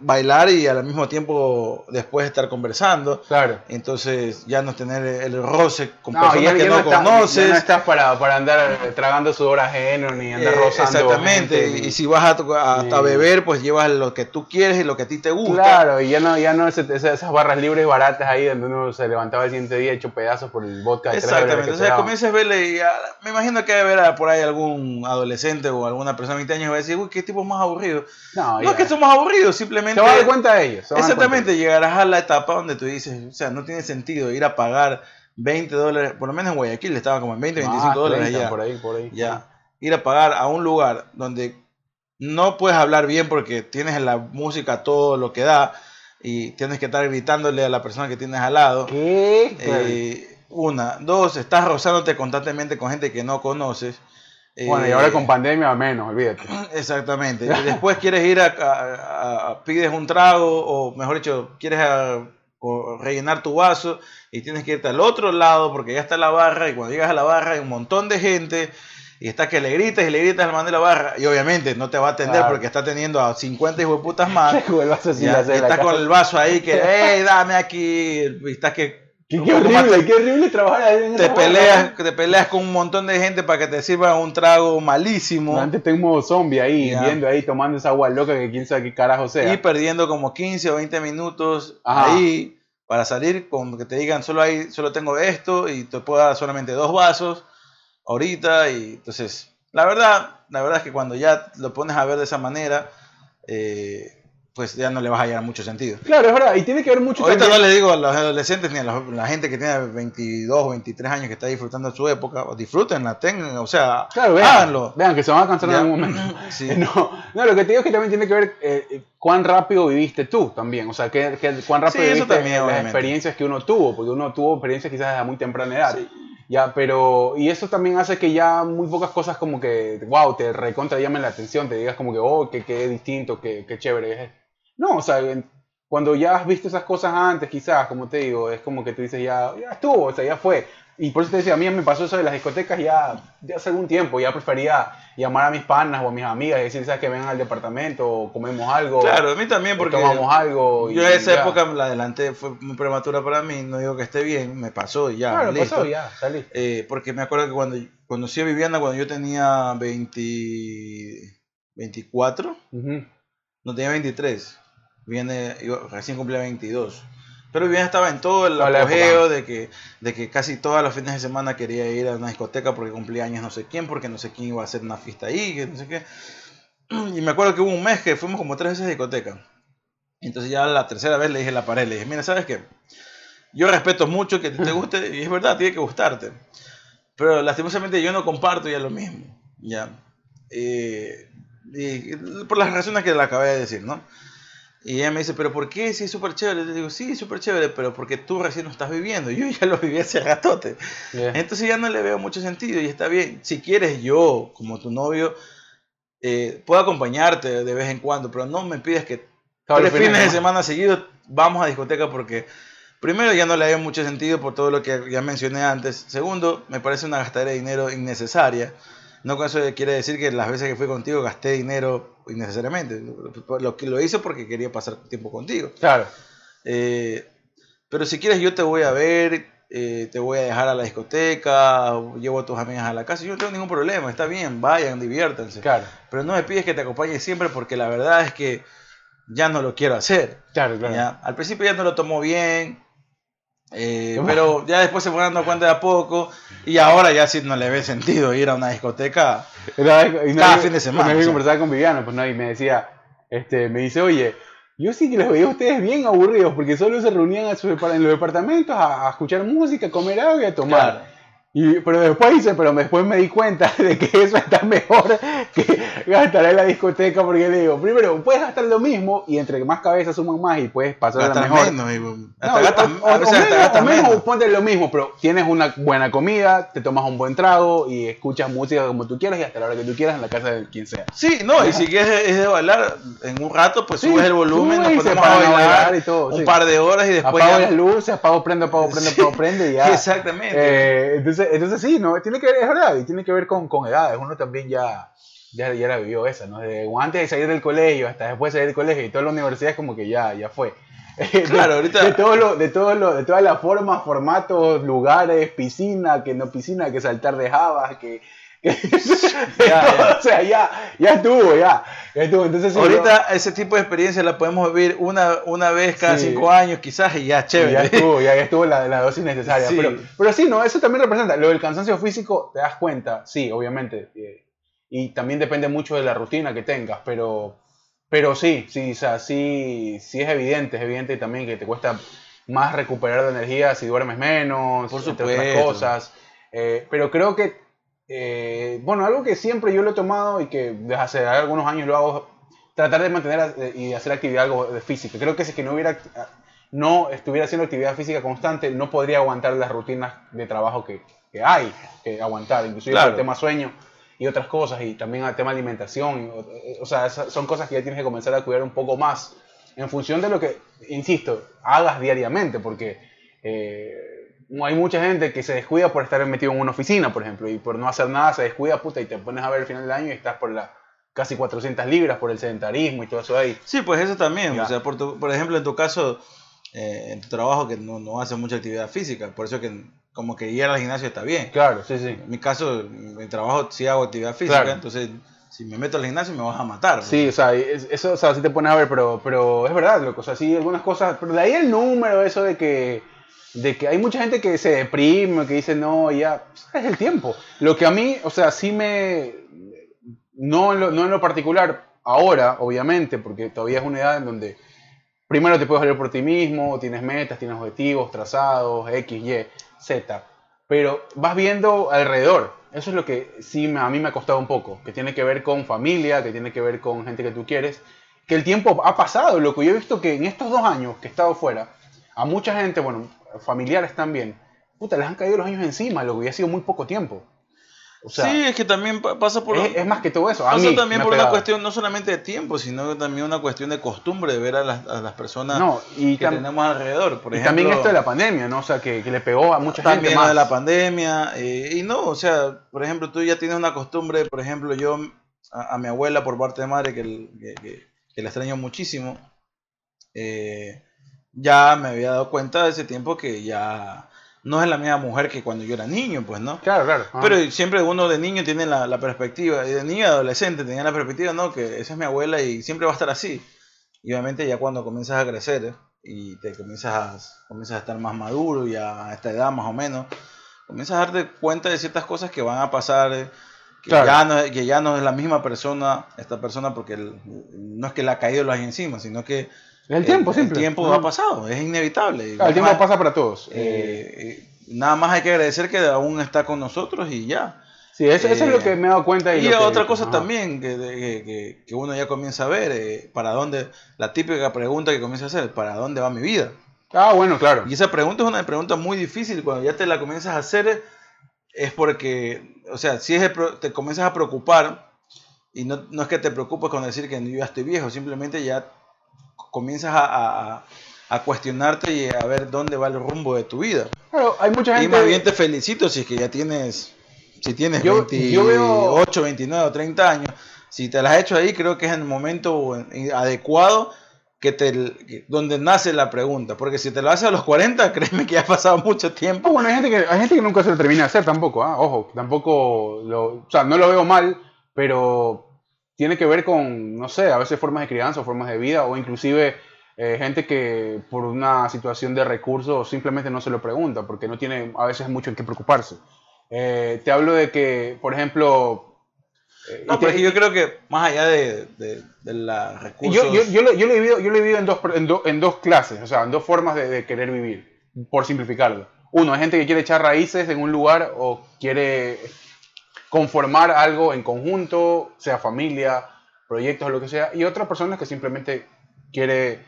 bailar y al mismo tiempo después estar conversando. Claro. Entonces ya no tener el roce con No, personas ya, que ya no, no, conoces. no estás para, para andar tragando sudor ajeno ni andar Eh, rozando. exactamente. gente, ni- Y si vas a, to- a- a Sí. beber, pues llevas lo que tú quieres y lo que a ti te gusta. Claro, y ya no, ya no ese- esa- esas barras libres baratas ahí donde uno se levantaba el siguiente día hecho pedazos por el vodka. de Exactamente. daban. comienzas a verle y ah, me imagino que debe haber por ahí algún adolescente o alguna persona de 20 años que va a decir, uy, qué tipo más aburrido. No, No, es que somos aburridos, Se simplemente... van a dar cuenta de ellos. se Exactamente, llegarás a la etapa donde tú dices, o sea, no tiene sentido ir a pagar 20 dólares, por lo menos en Guayaquil estaba como en 20, cuenta. 25 Más, dólares 30, ya. Ah, Por ahí, por ahí. ya. Ir a pagar a un lugar donde no puedes hablar bien porque tienes la música todo lo que da y tienes que estar gritándole a la persona que tienes al lado. ¿Qué? Eh, una, dos, estás rozándote constantemente con gente que no conoces. Bueno, y Eh, ahora con pandemia menos, olvídate. Exactamente. Y después quieres ir a, a- a- pides un trago o mejor dicho, quieres a- rellenar tu vaso y tienes que irte al otro lado porque ya está la barra y cuando llegas a la barra hay un montón de gente y está que le gritas y le gritas al man de la barra y obviamente no te va a atender Claro. porque está teniendo a 50 hijos de putas más. Y la estás con el vaso ahí que, hey, dame aquí, y estás que Qué, qué horrible, qué horrible trabajar ahí en te peleas, barra. te peleas con un montón de gente para que te sirvan un trago malísimo. Antes tengo un modo zombie ahí, viendo ahí, tomando esa agua loca que quién sabe qué carajo sea. y perdiendo como 15 o 20 minutos Ajá. ahí para salir con que te digan solo hay solo tengo esto y te puedo dar solamente dos vasos ahorita y entonces la verdad la verdad es que cuando ya lo pones a ver de esa manera eh, pues ya no le vas a hallar mucho sentido Claro, es verdad, y tiene que ver mucho ahorita también- no le digo a los adolescentes ni a la gente que tiene 22 o 23 años que está disfrutando de su época o disfrútenla tengan o sea Claro, vean, háganlo vean que se van a cansar en algún momento. Sí. No, no, lo que te digo es que también tiene que ver eh, cuán rápido viviste tú también. O sea, que, que- cuán rápido Sí, viviste también, las obviamente. experiencias que uno tuvo, porque uno tuvo experiencias quizás a muy temprana edad. Sí. Ya, pero, y eso también hace que ya muy pocas cosas como que, wow, te recontra llamen la atención, te digas como que, oh, que, que distinto, que, que chévere. No, o sea, en- cuando ya has visto esas cosas antes, quizás, como te digo, es como que tú dices, ya, ya estuvo, o sea, ya fue. Y por eso te decía, a mí me pasó eso de las discotecas ya, ya hace algún tiempo, ya prefería llamar a mis panas o a mis amigas y decir, ¿sabes? Que vengan al departamento o comemos algo. Claro, a mí también, porque tomamos algo. yo esa época la adelanté, fue muy prematura para mí, no digo que esté bien, me pasó y ya. Claro, pasó ya, salí. Eh, porque me acuerdo que cuando conocí a Viviana, cuando yo tenía 20, 24, no tenía 23, viene, yo recién cumplía 22. Pero bien estaba en todo el apogeo de que, de que casi todos los fines de semana quería ir a una discoteca porque cumplía años no sé quién, porque no sé quién iba a hacer una fiesta ahí, que no sé qué. Y me acuerdo que hubo un mes que fuimos como tres veces a discoteca. Entonces ya la tercera vez le dije a la pared, le dije, mira, ¿sabes qué? Yo respeto mucho que te guste, y es verdad, tiene que gustarte. Pero lastimosamente yo no comparto ya lo mismo. Ya. Eh, y por las razones que le acabé de decir, ¿no? Y ella me dice, pero ¿por qué? Sí, es súper chévere. Le digo, sí, súper chévere, pero porque tú recién lo estás viviendo. Yo ya lo viví hace ratote. Entonces ya no le veo mucho sentido y está bien. Si quieres yo, como tu novio, eh, puedo acompañarte de vez en cuando, pero no me pides que tres fines de semana seguidos vamos a discoteca porque primero ya no le veo mucho sentido por todo lo que ya mencioné antes. Segundo, me parece una gastadera de dinero innecesaria. No con eso quiere decir que las veces que fui contigo gasté dinero innecesariamente. Lo, lo hice porque quería pasar tiempo contigo. Claro. Eh, pero si quieres yo te voy a ver, eh, te voy a dejar a la discoteca, llevo a tus amigas a la casa. Yo no tengo ningún problema, está bien, vayan, diviértanse. Claro. Pero no me pides que te acompañe siempre porque la verdad es que ya no lo quiero hacer. Claro, claro. Al principio ya no lo tomó bien, eh, pero ya después se fue dando cuenta de a poco y ahora ya sí no le ve sentido ir a una discoteca cada fin de semana. Una vez conversaba con Viviana, pues no, y me decía, este, me dice, oye, yo sí que los veía a ustedes bien aburridos porque solo se reunían en los departamentos a, escuchar música, a comer algo y a tomar. Y, pero después hice, pero después me di cuenta de que eso está mejor que gastar en la discoteca, porque digo, primero, puedes gastar lo mismo y entre más cabezas suman más y puedes pasar la mejor. Menos, o, hasta menos, ponte lo mismo, pero tienes una buena comida, te tomas un buen trago y escuchas música como tú quieras y hasta la hora que tú quieras en la casa de quien sea. Sí, no, y si quieres es de bailar en un rato, pues subes el volumen, nos ponemos a bailar, y todo, un par de horas y después apago las luces, apago, prendo, apago, prendo, apago, prendo y ya. Exactamente. Eh, entonces entonces, sí, ¿no? Tiene que ver, es verdad, y tiene que ver con, con edades. Uno también ya, ya, ya la vivió esa, ¿no? Desde antes de salir del colegio hasta después de salir del colegio y toda la universidad es como que ya, ya fue. Claro, ahorita. De, todo lo, de, todo lo, de todas las formas, formatos, lugares, piscina, que no piscina, que saltar de java, que, o sea, ya, ya estuvo, ya. estuvo. Entonces, Ahorita ese tipo de experiencia la podemos vivir una, una vez cada cinco años, quizás, y ya, chévere. Ya estuvo, ya, estuvo la, la, dosis necesaria. Pero, pero sí, no, eso también representa. Lo del cansancio físico, te das cuenta, sí, obviamente. Eh, y también depende mucho de la rutina que tengas, pero, pero sí, sí, o sea, sí, sí es evidente, es evidente también que te cuesta más recuperar de energía si duermes menos, por supuesto. otras cosas. Eh, pero creo que eh, bueno, algo que siempre yo lo he tomado y que desde hace algunos años lo hago, tratar de mantener eh, y hacer actividad algo de física. Creo que si que no hubiera no estuviera haciendo actividad física constante, no podría aguantar las rutinas de trabajo que, que hay que aguantar, inclusive el tema sueño y otras cosas, y también el tema alimentación. Eh, o sea, son cosas que ya tienes que comenzar a cuidar un poco más en función de lo que, insisto, hagas diariamente, porque hay mucha gente que se descuida por estar metido en una oficina, por ejemplo, y por no hacer nada se descuida, puta, y te pones a ver el final del año y estás por la casi 400 libras por el sedentarismo y todo eso ahí. Sí, pues eso también. O sea, por, por ejemplo, en tu caso, eh, en tu trabajo que no, no hace mucha actividad física, por eso que como que ir al gimnasio está bien. Claro, sí, sí. En mi caso, en mi trabajo sí hago actividad física, entonces si me meto al gimnasio me vas a matar. Sí, o sea, eso o sea, sí te pones a ver, pero, pero es verdad, loco. O sea, sí, algunas cosas, pero de ahí el número, eso de que de que hay mucha gente que se deprime, que dice, no, ya, es el tiempo. Lo que a mí, o sea, sí me, no en lo, no en lo particular, ahora, obviamente, porque todavía es una edad en donde primero te puedes valer por ti mismo, tienes metas, tienes objetivos trazados, X, Y, Z, pero vas viendo alrededor. Eso es lo que sí a mí me ha costado un poco, que tiene que ver con familia, que tiene que ver con gente que tú quieres, que el tiempo ha pasado, lo que yo he visto que en estos dos años que he estado fuera, a mucha gente, bueno, familiares también, puta, les han caído los años encima, lo que ha sido muy poco tiempo. Sí, es que también pasa por... Es, más que todo eso. pasa también por una cuestión no solamente de tiempo, sino también una cuestión de costumbre de ver a las, a las personas que tenemos alrededor. Por y también esto de la pandemia, ¿no? O sea, que, le pegó a mucha gente También de la pandemia. Eh, y no, o sea, por ejemplo, tú ya tienes una costumbre, por ejemplo, yo a, mi abuela por parte de madre, que, que, que, la extraño muchísimo, eh, ya me había dado cuenta de ese tiempo que ya no es la misma mujer que cuando yo era niño, pues, ¿no? Claro, claro. Pero siempre uno de niño tiene la, perspectiva, y de niño adolescente tenía la perspectiva, ¿no? Que esa es mi abuela y siempre va a estar así. Y obviamente ya cuando comienzas a crecer y te comienzas a, comienzas a estar más maduro y a esta edad más o menos, comienzas a darte cuenta de ciertas cosas que van a pasar, que, ya, no, que ya no es la misma persona, esta persona, porque no es que le ha caído los encima, sino que el tiempo, el, tiempo ha pasado, es inevitable. el tiempo pasa para todos. Eh, eh, nada más hay que agradecer que aún está con nosotros y ya. Sí, eso, es lo que me he dado cuenta. Y, otra cosa también que, que, uno ya comienza a ver, eh, para dónde, la típica pregunta que comienza a hacer, ¿para dónde va mi vida? Ah, bueno, claro. Y esa pregunta es una pregunta muy difícil, cuando ya te la comienzas a hacer es porque, o sea, si es te comienzas a preocupar, y no, no es que te preocupes con decir que yo ya estoy viejo, simplemente ya comienzas a, cuestionarte y a ver dónde va el rumbo de tu vida. Claro, hay mucha gente... Y más bien te felicito si es que ya tienes, si tienes 28, 29 o 30 años. Si te las has hecho ahí, creo que es el momento adecuado que te, donde nace la pregunta. Porque si te lo haces a los 40, créeme que ya ha pasado mucho tiempo. bueno, hay gente que, hay gente que nunca se lo termina de hacer tampoco. ¿ah? Ojo, tampoco, lo, o sea, no lo veo mal, pero tiene que ver con, no sé, a veces formas de crianza formas de vida, o inclusive eh, gente que por una situación de recursos simplemente no se lo pregunta, porque no tiene a veces mucho en qué preocuparse. Eh, te hablo de que, por ejemplo... Eh, no, pero yo creo que más allá de, de, la recursos... Yo, yo, yo, lo, yo, lo, he vivido, yo lo he vivido en dos, en, en dos clases, o sea, en dos formas de, de querer vivir, por simplificarlo. Uno, hay gente que quiere echar raíces en un lugar o quiere conformar algo en conjunto, sea familia, proyectos o lo que sea, y otra persona que simplemente quiere,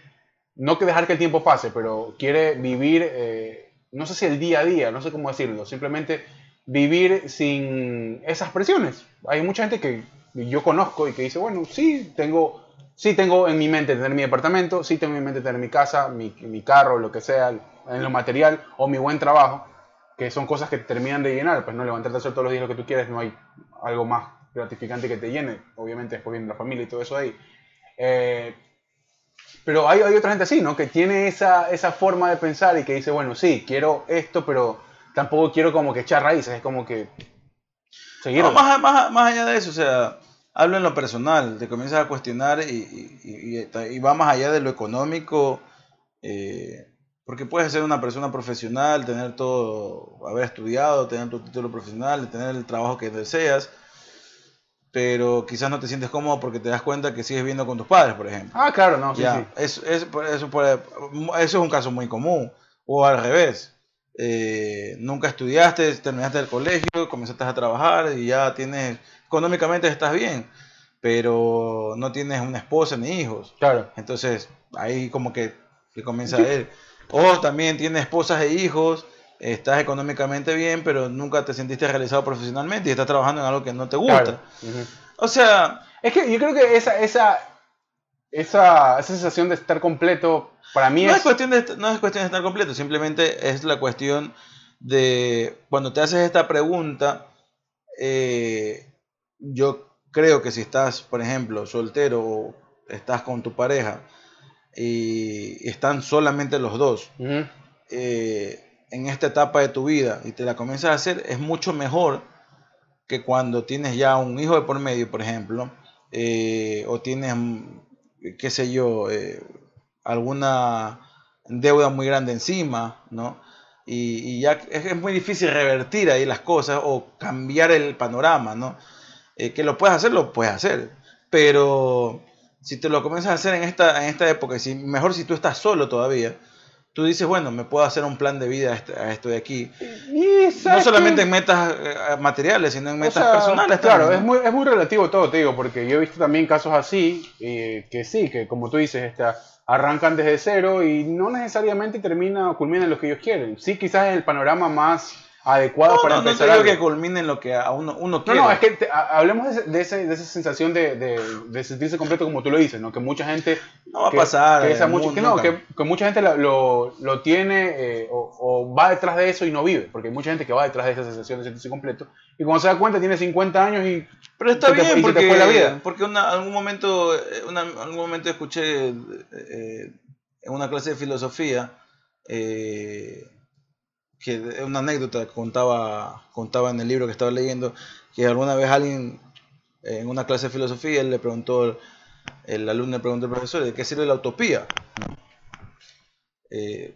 no que dejar que el tiempo pase, pero quiere vivir, eh, no sé si el día a día, no sé cómo decirlo, simplemente vivir sin esas presiones. Hay mucha gente que yo conozco y que dice, bueno, sí, tengo, sí tengo en mi mente tener mi departamento, sí tengo en mi mente tener mi casa, mi, mi carro, lo que sea, en lo material, o mi buen trabajo, que son cosas que te terminan de llenar, pues no levantarte a hacer todos los días lo que tú quieres, no hay algo más gratificante que te llene, obviamente después viene la familia y todo eso ahí. Eh, pero hay, hay, otra gente así, ¿no? Que tiene esa, esa forma de pensar y que dice, bueno, sí, quiero esto, pero tampoco quiero como que echar raíces, es como que seguir. más, más, más, allá de eso, o sea, hablo en lo personal, te comienzas a cuestionar y, y, y, va más allá de lo económico. Eh, porque puedes ser una persona profesional, tener todo, haber estudiado, tener tu título profesional, tener el trabajo que deseas, pero quizás no te sientes cómodo porque te das cuenta que sigues viviendo con tus padres, por ejemplo. Ah, claro, no, sí, sí. Es, es, eso, eso, es un caso muy común. O al revés. Eh, nunca estudiaste, terminaste el colegio, comenzaste a trabajar y ya tienes, económicamente estás bien, pero no tienes una esposa ni hijos. Claro. Entonces, ahí como que, que comienza a ver o también tienes esposas e hijos, estás económicamente bien, pero nunca te sentiste realizado profesionalmente y estás trabajando en algo que no te gusta. O sea... Es que yo creo que esa, esa, esa, sensación de estar completo, para mí no es... cuestión de, no es cuestión de estar completo, simplemente es la cuestión de cuando te haces esta pregunta, eh, yo creo que si estás, por ejemplo, soltero o estás con tu pareja, y están solamente los dos eh, en esta etapa de tu vida y te la comienzas a hacer, es mucho mejor que cuando tienes ya un hijo de por medio, por ejemplo, eh, o tienes, qué sé yo, eh, alguna deuda muy grande encima, ¿no? Y, ya es, muy difícil revertir ahí las cosas o cambiar el panorama, ¿no? que lo puedes hacer, lo puedes hacer, pero si te lo comienzas a hacer en esta, en esta época, si, mejor si tú estás solo todavía, tú dices, bueno, me puedo hacer un plan de vida a, esto de aquí. no solamente en metas eh, materiales, sino en metas personales. Claro, es muy, es muy relativo todo, te digo, porque yo he visto también casos así, eh, que sí, que como tú dices, esta, arrancan desde cero y no necesariamente termina o culminan lo que ellos quieren. Sí, quizás es el panorama más adecuadas No, para no, no te empezar digo algo. que culmine en lo que a uno, uno No, quiere. no, es que te- hablemos de, ese- de, ese- de esa sensación de, de- sentirse completo como tú lo dices, ¿no? Que mucha gente... No va a pasar, Que, esa eh, mucha- mu- que no, que, que mucha gente la- lo, lo tiene eh, o, o va detrás de eso y no vive. Porque hay mucha gente que va detrás de esa sensación de sentirse completo. Y cuando se da cuenta tiene 50 años y... Pero está bien te porque, fue la vida. porque una, algún momento eh, una- algún momento escuché eh, en una clase de filosofía eh, que una anécdota que contaba contaba en el libro que estaba leyendo que alguna vez alguien eh, en una clase de filosofía él le preguntó el alumno le preguntó al profesor de qué sirve la utopía Eh,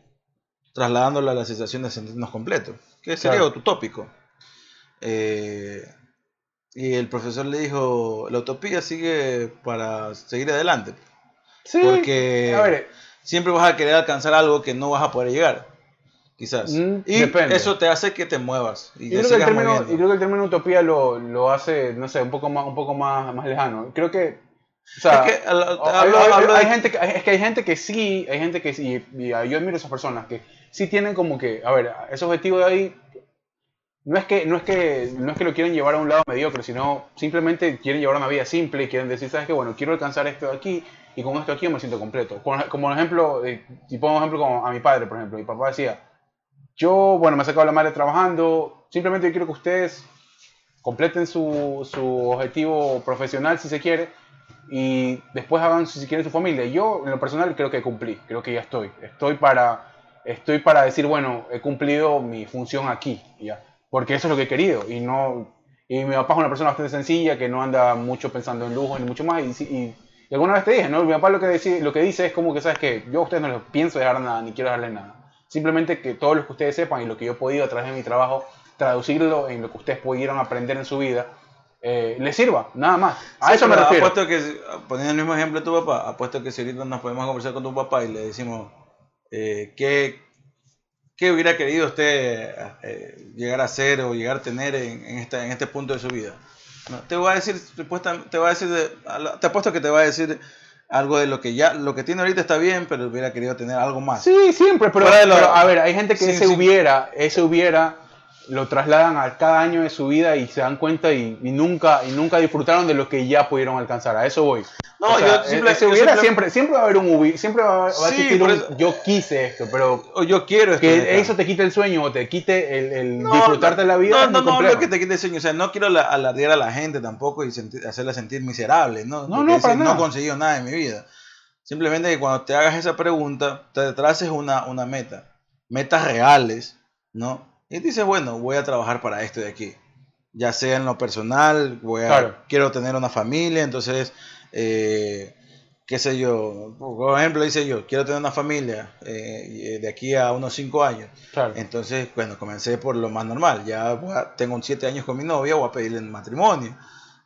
trasladándolo a la sensación de sentirnos completos que sería Claro. utópico Eh, y el profesor le dijo, la utopía sigue para seguir adelante. Sí, Porque a ver, siempre vas a querer alcanzar algo que no vas a poder llegar. Quizás. Mm, y depende. eso te hace que te muevas. Y Y creo, que el término, y creo que el término utopía lo, lo hace, no sé, un poco más, un poco más, más lejano. Creo que, o sea, Es que al- al- o- hay, hay- de- gente que, es que hay gente que sí, hay gente que sí, y yo admiro a esas personas que sí tienen como que, a ver, ese objetivo de ahí, no es que, no es que, no es que lo quieren llevar a un lado mediocre, sino simplemente quieren llevar una vida simple y quieren decir, sabes que, bueno, quiero alcanzar esto de aquí y con esto aquí yo me siento completo. Como, como ejemplo, eh, y pongo un ejemplo como a mi padre, por ejemplo, mi papá decía, yo, bueno, me he sacado la madre trabajando. Simplemente yo quiero que ustedes completen su, su objetivo profesional, si se quiere, y después hagan, si quieren, su familia. Yo, en lo personal, creo que cumplí. Creo que ya estoy. Estoy para, estoy para decir, bueno, he cumplido mi función aquí, ya. Porque eso es lo que he querido. Y no... Y mi papá es una persona bastante sencilla, que no anda mucho pensando en lujo ni mucho más. Y, y- y alguna vez te dije, ¿no? Mi papá lo que, dice, lo que dice es como que, ¿sabes que Yo a ustedes no les pienso dejar nada, ni quiero darles nada. Simplemente que todo lo que ustedes sepan y lo que yo he podido a través de mi trabajo traducirlo en lo que ustedes pudieron aprender en su vida, eh, les sirva, nada más. A Sí, eso me refiero. Apuesto que, poniendo el mismo ejemplo de tu papá, apuesto que si ahorita nos podemos conversar con tu papá y le decimos eh, qué, qué hubiera querido usted eh, llegar a ser o llegar a tener en, en esta, en este punto de su vida. No, te va a decir, te va a decir, te apuesto que te va a decir algo de lo que ya, lo que tiene ahorita está bien, pero hubiera querido tener algo más. Sí, siempre, pero, a ver, hay gente que Sí, ese sí. hubiera, ese hubiera, lo trasladan a cada año de su vida y se dan cuenta y, y nunca y nunca disfrutaron de lo que ya pudieron alcanzar. A eso voy. No, O sea, yo simple- ese yo hubiera simple- siempre, siempre va a haber un siempre va, va a Sí, existir por un eso- yo quise esto, pero O yo quiero esto que eso te quite el sueño o te quite el, el No, disfrutarte de la vida. No, no, no, hablo que te quite el sueño. O sea, no quiero la- alardear a la gente tampoco y sentir- hacerla sentir miserable, ¿no? No, no, para decir, nada. he conseguido nada en mi vida. Simplemente que cuando te hagas esa pregunta, te traces una, una meta. Metas reales, ¿no? Y dices, bueno, voy a trabajar para esto de aquí. Ya sea en lo personal, voy a, Claro. quiero tener una familia, entonces, eh, qué sé yo, por ejemplo, dice yo, quiero tener una familia eh, de aquí a unos 5 años. Claro. Entonces, bueno, comencé por lo más normal. Ya voy a- tengo siete años con mi novia, voy a pedirle en matrimonio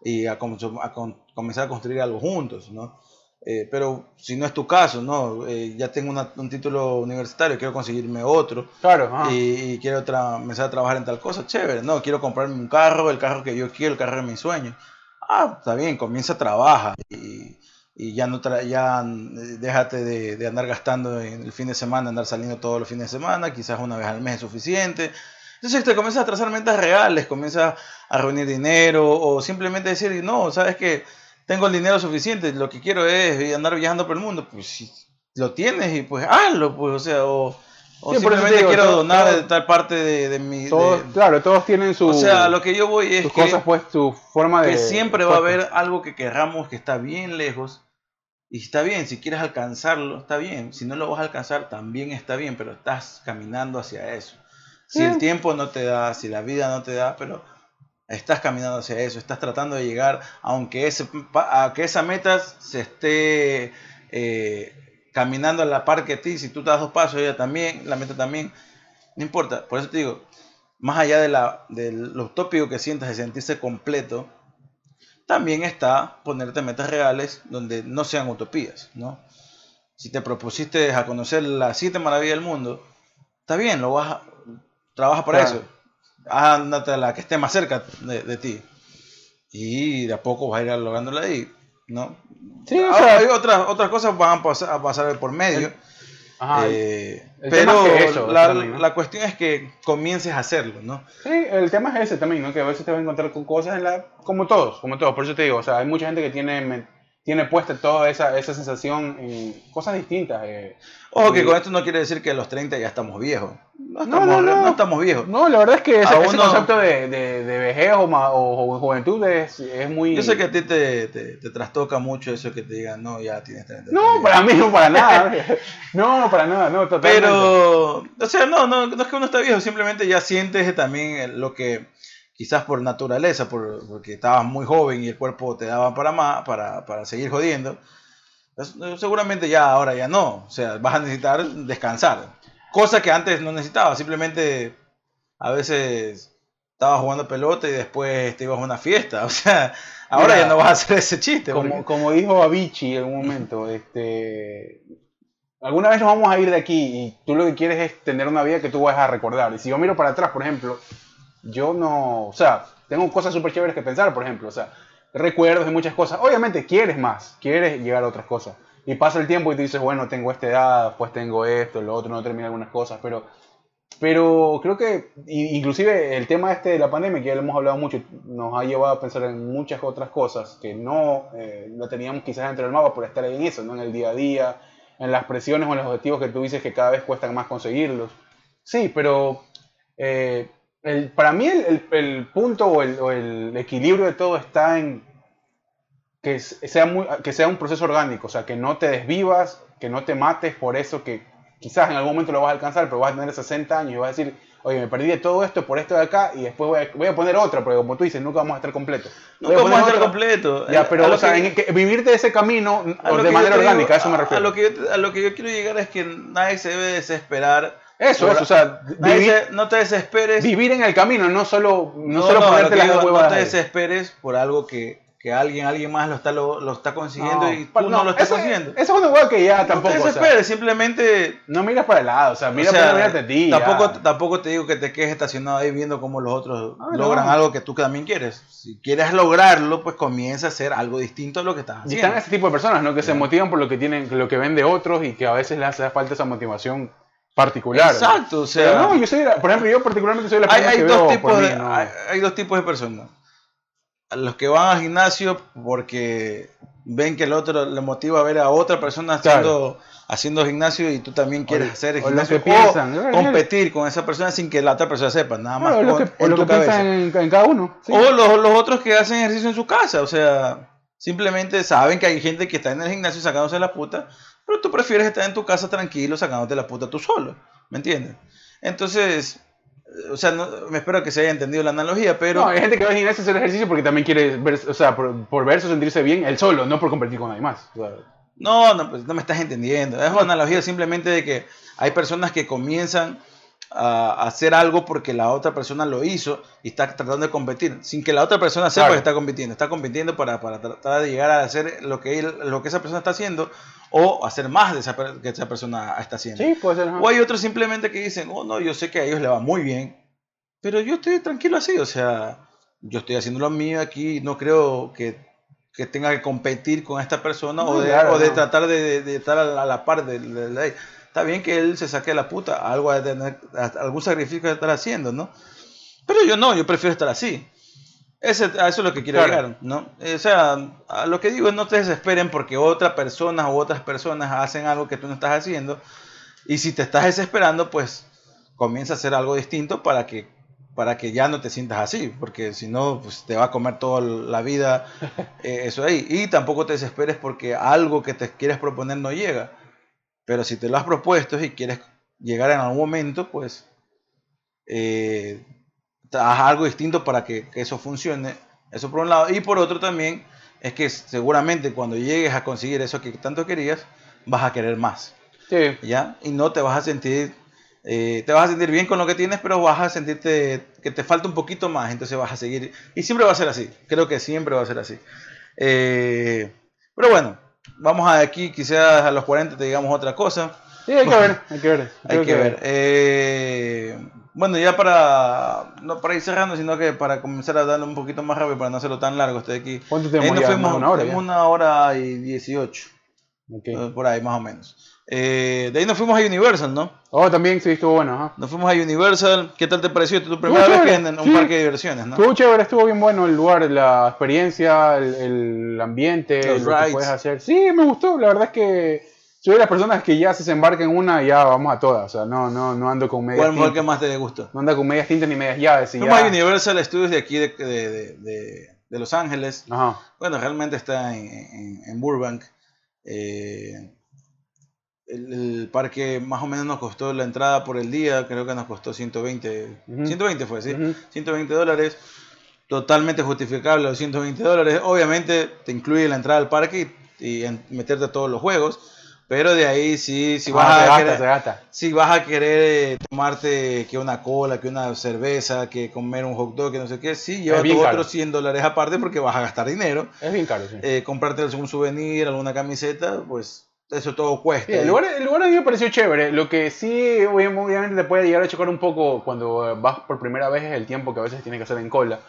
y a, com- a con- comenzar a construir algo juntos, ¿no? Eh, pero si no es tu caso, ¿no? Eh, ya tengo una- un título universitario, quiero conseguirme otro Claro, ajá. y, y quiero empezar a trabajar en tal cosa, chévere, ¿no? Quiero comprarme un carro, el carro que yo quiero, el carro de mis sueños. Ah, está bien, comienza a trabajar y, y ya no tra- ya eh, déjate de, de andar gastando en el fin de semana, andar saliendo todos los fines de semana, quizás una vez al mes es suficiente. Entonces te comienzas a trazar metas reales, comienzas a reunir dinero o simplemente decir, no, sabes que tengo el dinero suficiente, lo que quiero es andar viajando por el mundo, pues si lo tienes y pues hazlo, pues, o sea, o, o Sí, simplemente te digo, quiero todo- donar todo- de tal parte de, de mi... todos, de- claro, todos tienen su, o sea, lo que yo voy es sus que, cosas, pues, su forma de. que siempre va a haber algo que querramos que está bien lejos. Y está bien, si quieres alcanzarlo, está bien. Si no lo vas a alcanzar, también está bien, pero estás caminando hacia eso. Si Sí. el tiempo no te da, si la vida no te da, pero estás caminando hacia eso, estás tratando de llegar, aunque, ese, pa- a que esa meta se esté eh, caminando a la par que ti, si tú das dos pasos, ella también, la meta también, no importa. Por eso te digo, más allá de, la, de lo utópico que sientas de sentirse completo, también está ponerte metas reales donde no sean utopías, ¿no? Si te propusiste a conocer las siete maravillas del mundo, está bien, lo vas a, trabaja para Claro. eso. Ándate a la que esté más cerca de, de ti. Y de a poco vas a ir lográndola ahí, ¿no? Sí, o Ah, sea- hay otras, otras cosas van a pasar, a pasar por medio. Ajá. Eh, El pero es que eso, la, también, ¿no? la cuestión es que comiences a hacerlo, ¿no? Sí, el tema es ese también, ¿no? Que a veces te vas a encontrar con cosas en la... Como todos, como todos. Por eso te digo, o sea, hay mucha gente que tiene, tiene puesta toda esa, esa sensación en cosas distintas. eh. Ojo que Sí. con esto no quiere decir que a los 30 ya estamos viejos. No estamos, no, no. no estamos viejos. No, la verdad es que ese, concepto de, de, de vejez o, ma- o, o juventud es, es muy... Yo sé que a ti te, te, te trastoca mucho eso que te digan, no, ya tienes 30. No, para mí no para nada. No, para nada, no, totalmente. Pero, o sea, no, no, no es que uno está viejo, simplemente ya sientes también lo que quizás por naturaleza, por, porque estabas muy joven y el cuerpo te daba para más, para, para seguir jodiendo. pues, seguramente ya ahora ya no, o sea, vas a necesitar descansar. Cosa que antes no necesitabas, simplemente a veces estabas jugando pelota y después te ibas a una fiesta, o sea, ahora Mira, ya no vas a hacer ese chiste. Como, porque- como dijo Avicii en un momento, este, alguna vez nos vamos a ir de aquí y tú lo que quieres es tener una vida que tú vas a recordar. Y si yo miro para atrás, por ejemplo, yo no, o sea, tengo cosas súper chéveres que pensar, por ejemplo, o sea, recuerdos de muchas cosas. Obviamente quieres más, quieres llegar a otras cosas. Y pasa el tiempo y tú dices, bueno, tengo esta edad, pues tengo esto, lo otro, no termino algunas cosas, pero... Pero creo que inclusive el tema este de la pandemia, que ya lo hemos hablado mucho, nos ha llevado a pensar en muchas otras cosas que no eh, teníamos quizás dentro del mapa por estar en eso, ¿no? en el día a día, en las presiones o en los objetivos que tú dices que cada vez cuestan más conseguirlos. Sí, pero eh, el- para mí el, el- el punto o el, o el equilibrio de todo está en que sea, muy, que sea un proceso orgánico, o sea, que no te desvivas, que no te mates por eso que quizás en algún momento lo vas a alcanzar, pero vas a tener 60 años y vas a decir, oye, me perdí de todo esto por esto de acá y después voy a, voy a poner otra, porque como tú dices, nunca vamos a estar completos. No Voy a vamos a estar otra. completo. Ya, Eh, pero o sea, que- en que- vivir de ese camino de manera digo- orgánica, a eso me refiero. A lo, que yo, a lo que yo quiero llegar es que nadie se debe desesperar. Eso, o sea, vivir, se- no te desesperes. vivir en el camino, no solo, no, No, solo no, ponerte las digo, no te desesperes por algo que, que alguien, alguien más lo está, lo, lo está consiguiendo y tú no, lo estás consiguiendo. Eso es una hueá que ya no tampoco. te o sea, desesperes, simplemente no miras para el lado, o sea, mira o sea, para mirarte a ti. ya. tampoco, tampoco te digo que te quedes estacionado ahí viendo cómo los otros Ah, logran no. algo que tú también quieres. Si quieres lograrlo, pues comienza a hacer algo distinto a lo que estás Y haciendo. están ese tipo de personas, ¿no? Que se motivan por lo que tienen, lo que ven de otros y que a veces les hace falta esa motivación particular. Exacto, o sea, Pero no, yo soy, la- por ejemplo, yo particularmente soy la hay, persona hay que dos veo tipos por mí, de, ¿no? hay, hay dos tipos de personas. Los que van al gimnasio porque ven que el otro le motiva a ver a otra persona haciendo, haciendo gimnasio y tú también quieres O- hacer o gimnasio que piensan, o competir con esa persona sin que la otra persona sepa, nada más o lo con- que, o lo tu que piensan en, en cada uno. sí. O los, los otros que hacen ejercicio en su casa, o sea, simplemente saben que hay gente que está en el gimnasio sacándose la puta, pero tú prefieres estar en tu casa tranquilo sacándote la puta tú solo, ¿me entiendes? Entonces, eh, o sea, no- me espero que se haya entendido la analogía, pero... No, hay gente que va al gimnasio a hacer ejercicio porque también quiere ver, o sea, por, por verse o sentirse bien él solo, no por competir con nadie más. O sea, No, no, pues no me estás entendiendo. Es una analogía simplemente de que hay personas que comienzan a hacer algo porque la otra persona lo hizo y está tratando de competir, sin que la otra persona sepa Claro. que está compitiendo. Está compitiendo para, para tratar de llegar a hacer lo que, él- lo que esa persona está haciendo o hacer más de esa, que esa persona está haciendo. sí, puede ser. ajá. O hay otros simplemente que dicen, oh no, yo sé que a ellos les va muy bien, pero yo estoy tranquilo así, o sea, yo estoy haciendo lo mío aquí, no creo que, que tenga que competir con esta persona o de, claro, o de no. tratar de, de- de estar a la, a la par de, de la ley. Está bien que él se saque la puta, algo tener, algún sacrificio de estar haciendo, ¿no? Pero yo no, yo prefiero estar así. Ese, a eso es lo que quiero Claro. llegar, ¿no? O sea, a lo que digo es no te desesperen porque otra persona u otras personas hacen algo que tú no estás haciendo. Y si te estás desesperando, pues comienza a hacer algo distinto para que, para que ya no te sientas así. Porque si no, pues te va a comer toda la vida eh, eso ahí. Y tampoco te desesperes porque algo que te quieres proponer no llega. Pero si te lo has propuesto y quieres llegar en algún momento, pues eh, haz algo distinto para que, que eso funcione. Eso por un lado. Y por otro también es que seguramente cuando llegues a conseguir eso que tanto querías, vas a querer más. Sí, ¿Ya? Y no te vas a sentir, eh, te vas a sentir bien con lo que tienes, pero vas a sentirte que te falta un poquito más, entonces vas a seguir. Y siempre va a ser así, creo que siempre va a ser así. Eh, pero bueno, vamos a aquí, quizás a los 40 te digamos otra cosa. sí, hay que ver, hay que ver. Hay que ver. Eh, bueno, ya para, no para ir cerrando, sino que para comenzar a darle un poquito más rápido, para no hacerlo tan largo, estoy aquí. ¿Cuánto Ahí tenemos nos ya? fuimos, Más de una hora una hora y 18. Ok. Eh, Por ahí, más o menos. Eh, de ahí nos fuimos a Universal, ¿no? Oh, también sí, estuvo bueno, ajá. Nos fuimos a Universal. ¿Qué tal te pareció? Tu primera Estuvo vez que en un sí. parque de diversiones, ¿no? Estuvo chévere, estuvo bien bueno el lugar, la experiencia, el, el ambiente, Los lo que rides. puedes hacer. Sí, me gustó, la verdad es que soy de las personas que ya se embarcan en una, ya vamos a todas. O sea, no, no, no ando con medias ¿Cuál fue el que más te gustó? No ando con medias tintas ni medias llaves. Fuimos ya... a Universal Studios de aquí de, de, de- de- de Los Ángeles. Ajá. Bueno, realmente está en, en- en Burbank. Eh, el, el parque más o menos nos costó la entrada por el día, creo que nos costó 120. Ujú. 120 fue, sí. Ujú. 120 dólares. Totalmente justificable los 120 dólares. Obviamente te incluye la entrada al parque y, y en- meterte a todos los juegos. Pero de ahí sí, si vas Ah, a gasta, querer- si vas a querer eh, tomarte que una cola, que una cerveza, que comer un hot dog, que no sé qué, sí, lleva tus otros 100 dólares aparte porque vas a gastar dinero. Es bien caro, sí. Eh, comprarte algún souvenir, alguna camiseta, pues eso todo cuesta. Sí, el, lugar, el lugar a mí me pareció chévere. Lo que sí, obvi- obviamente, te puede llegar a chocar un poco cuando eh, vas por primera vez es el tiempo que a veces tienes que hacer en cola.